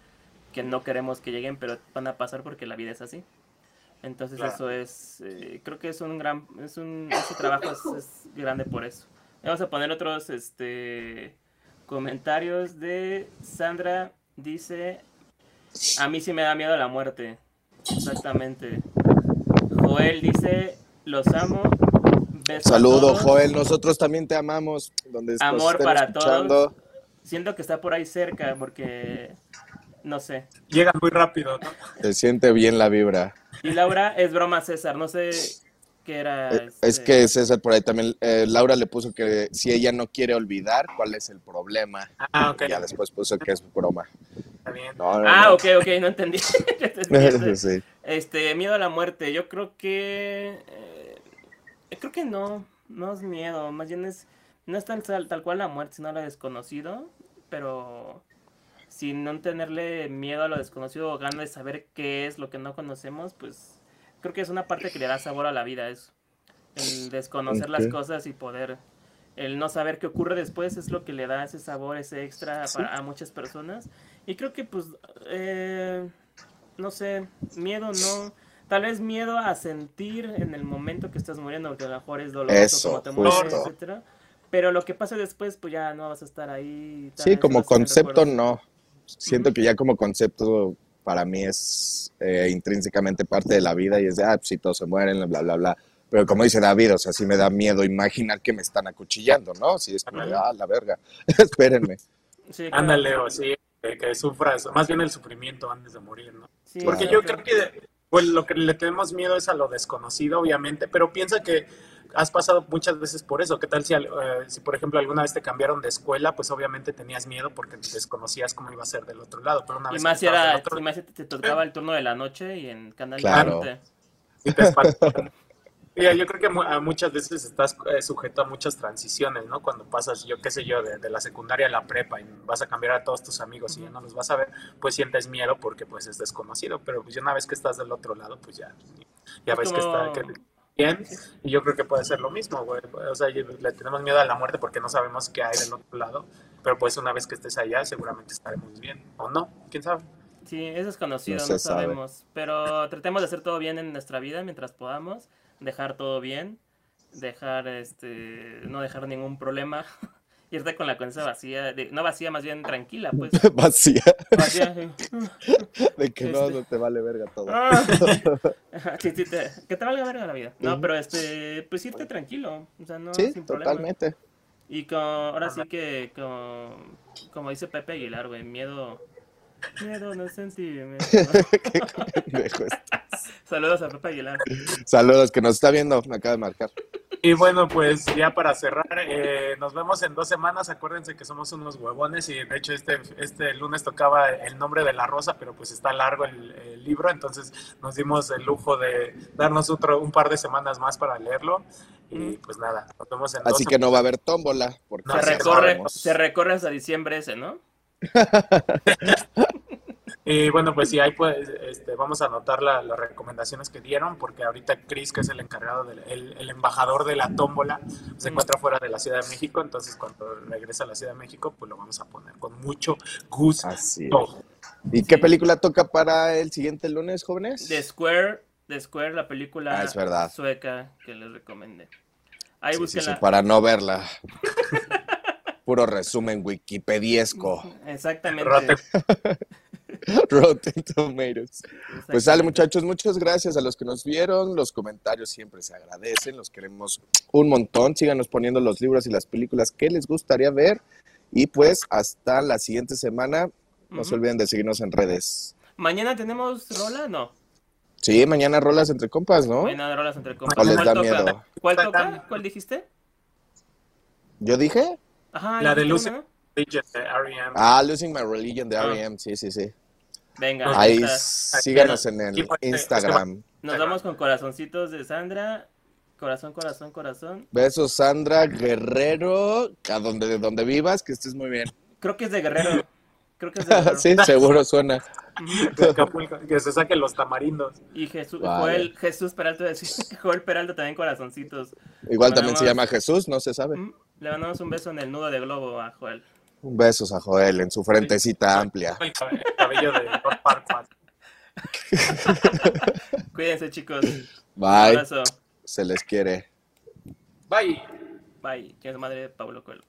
Speaker 1: que no queremos que lleguen, pero van a pasar porque la vida es así. Entonces
Speaker 3: Claro.
Speaker 1: eso es, eh, creo que es un gran, es un, ese trabajo es, es grande por eso. Vamos a poner otros, este, comentarios de Sandra, dice, a mí sí me da miedo la muerte, exactamente. Joel dice, los amo.
Speaker 2: Saludo,
Speaker 1: todos.
Speaker 2: Joel. Nosotros también te amamos. Donde
Speaker 1: Amor para
Speaker 2: escuchando.
Speaker 1: Siento que está por ahí cerca porque, no sé.
Speaker 3: Llega muy rápido, ¿no?
Speaker 2: Se siente bien la vibra.
Speaker 1: Y Laura es broma César, no sé qué era.
Speaker 2: Eh, Es
Speaker 1: este,
Speaker 2: que César por ahí también, eh, Laura le puso que si ella no quiere olvidar, ¿cuál es el problema?
Speaker 3: Ah, ok.
Speaker 2: Ya después puso que es broma.
Speaker 3: Está bien.
Speaker 2: No, no,
Speaker 1: Ah,
Speaker 2: no.
Speaker 1: ok, ok, no entendí. *laughs* Yo *laughs* te entiendo.
Speaker 2: sí.
Speaker 1: Este, miedo a la muerte, yo creo que... eh, creo que no, no es miedo, más bien es... No es tal, tal, tal cual la muerte, sino lo desconocido, pero sin no tenerle miedo a lo desconocido o ganas de saber qué es lo que no conocemos, pues creo que es una parte que le da sabor a la vida, eso. El desconocer las cosas y poder el no saber qué ocurre después es lo que le da ese sabor, ese extra
Speaker 2: Sí.
Speaker 1: para, a muchas personas. Y creo que pues, eh, no sé, miedo no, tal vez miedo a sentir en el momento que estás muriendo, porque a lo mejor es doloroso
Speaker 2: Eso,
Speaker 1: como te mueres, etcétera. Pero lo que pasa después, pues ya no vas a estar ahí. tal
Speaker 2: Sí,
Speaker 1: vez
Speaker 2: como concepto no. Siento que ya como concepto para mí es eh, intrínsecamente parte de la vida y es de, ah, pues sí, todos se mueren, bla, bla, bla. Pero como dice David, o sea, sí me da miedo imaginar que me están acuchillando, ¿no? Sí, es como de, ah, la verga, *laughs* espérenme.
Speaker 1: Sí, claro.
Speaker 3: Ándale, o sí, que, que sufras, más bien el sufrimiento antes de morir, ¿no?
Speaker 1: Sí,
Speaker 3: Porque
Speaker 2: Claro.
Speaker 3: yo creo que pues, lo que le tenemos miedo es a lo desconocido, obviamente, pero piensa que has pasado muchas veces por eso. ¿Qué tal si, al- eh, si, por ejemplo, alguna vez te cambiaron de escuela? Pues obviamente tenías miedo porque desconocías cómo iba a ser del otro lado. Pero una
Speaker 1: Y
Speaker 3: vez
Speaker 1: más era,
Speaker 3: del otro
Speaker 1: y más te tocaba el turno de la noche y en Canal
Speaker 2: Claro.
Speaker 1: 20.
Speaker 3: y te. *laughs* Mira, yo creo que muchas veces estás eh, sujeto a muchas transiciones, ¿no? Cuando pasas, yo qué sé yo, de, de la secundaria a la prepa y vas a cambiar a todos tus amigos y ya no los vas a ver, pues sientes miedo porque pues es desconocido, pero pues ya una vez que estás del otro lado, pues ya, ya
Speaker 1: Es
Speaker 3: ves que está que bien y yo creo que puede ser lo mismo, güey. O sea, le tenemos miedo a la muerte porque no sabemos qué hay del otro lado, pero pues una vez que estés allá seguramente estaremos bien, o no, quién sabe.
Speaker 1: Sí, es desconocido,
Speaker 2: No
Speaker 1: no,
Speaker 2: se sabe.
Speaker 1: sabemos. Pero tratemos de hacer todo bien en nuestra vida mientras podamos. Dejar todo bien. Dejar, este, no dejar ningún problema. *laughs* Irte con la conciencia vacía. de- no vacía, más bien tranquila, pues. *laughs*
Speaker 2: Vacía,
Speaker 1: Vacía. sí. *laughs*
Speaker 2: de que no,
Speaker 1: Este-
Speaker 2: no te vale verga todo.
Speaker 1: Ah. *laughs* Te- que te valga verga la vida. No, pero este, pues irte tranquilo. O sea, no,
Speaker 2: Sí,
Speaker 1: sin problema.
Speaker 2: totalmente.
Speaker 1: Y con, ahora sí que, con, como dice Pepe Aguilar, güey, miedo. Miedo no
Speaker 2: este.
Speaker 1: Saludos a Pepe Aguilar.
Speaker 2: Saludos, que nos está viendo, me acaba de marcar.
Speaker 3: Y bueno, pues ya para cerrar, eh, nos vemos en dos semanas. Acuérdense que somos unos huevones y de hecho este, este lunes tocaba el nombre de la rosa, pero pues está largo el, el libro, entonces nos dimos el lujo de darnos otro, un par de semanas más para leerlo. Y pues nada, nos vemos en dos
Speaker 2: Así que no va a haber tómbola, porque
Speaker 3: No,
Speaker 1: Se recorre, se recorre hasta diciembre ese, ¿no? *laughs*
Speaker 3: Y bueno, pues sí, ahí pues este, vamos a anotar la- las recomendaciones que dieron, porque ahorita Chris, que es el encargado, del, el, el embajador de la tómbola, se encuentra fuera de la Ciudad de México, entonces cuando regresa a la Ciudad de México, pues lo vamos a poner con mucho gusto.
Speaker 2: Así es. ¿Y qué película toca para el siguiente lunes, jóvenes?
Speaker 1: The Square, The Square, la película
Speaker 2: Ah, es verdad.
Speaker 1: sueca que les recomendé. Ahí
Speaker 2: Sí, sí, sí,
Speaker 1: búsquenla.
Speaker 2: para no verla. Puro resumen wikipediesco.
Speaker 1: Exactamente. *laughs*
Speaker 3: Rotten.
Speaker 2: Tomatoes. Pues sale, muchachos, muchas gracias a los que nos vieron. Los comentarios siempre se agradecen, los queremos un montón. Síganos poniendo los libros y las películas que les gustaría ver. Y pues hasta la siguiente semana. No se olviden de seguirnos en redes.
Speaker 1: ¿Mañana tenemos rola? No.
Speaker 2: Sí, mañana rolas entre compas, ¿no?
Speaker 1: Mañana rolas entre compas.
Speaker 2: ¿O les
Speaker 1: ¿Cuál
Speaker 2: da
Speaker 1: toca?
Speaker 2: miedo?
Speaker 1: ¿Cuál toca? ¿Cuál dijiste?
Speaker 2: ¿Yo dije?
Speaker 1: Ajá,
Speaker 3: La de Lucy.
Speaker 1: una,
Speaker 3: R.E.M.
Speaker 2: Ah, Losing My Religion de
Speaker 1: Ah.
Speaker 2: R.E.M. Sí, sí, sí.
Speaker 1: Venga,
Speaker 3: Ahí
Speaker 1: está.
Speaker 2: síganos en el
Speaker 3: porque-
Speaker 2: Instagram.
Speaker 1: Nos vamos con corazoncitos de Sandra. Corazón, corazón, corazón.
Speaker 2: Besos, Sandra Guerrero, a donde, de donde vivas, que estés muy bien.
Speaker 1: Creo que es de Guerrero. Creo que es de *laughs* Guerrero.
Speaker 2: sí, seguro suena. *laughs*
Speaker 3: Que se saquen los tamarindos.
Speaker 1: Y Jesús,
Speaker 2: Vale.
Speaker 1: Joel, Jesús Peralta, *laughs* Joel Peralta también corazoncitos.
Speaker 2: Igual también se llama Jesús, no se sabe.
Speaker 1: Mm, Le mandamos un beso en el nudo de globo a Joel.
Speaker 2: Un besos a Joel en su frentecita amplia.
Speaker 3: El cabe- el cabello de. *laughs*
Speaker 1: Cuídense, chicos. Un
Speaker 2: Bye,
Speaker 1: abrazo.
Speaker 2: se les quiere.
Speaker 3: Bye.
Speaker 1: Bye. Que es madre de Pablo Coelho.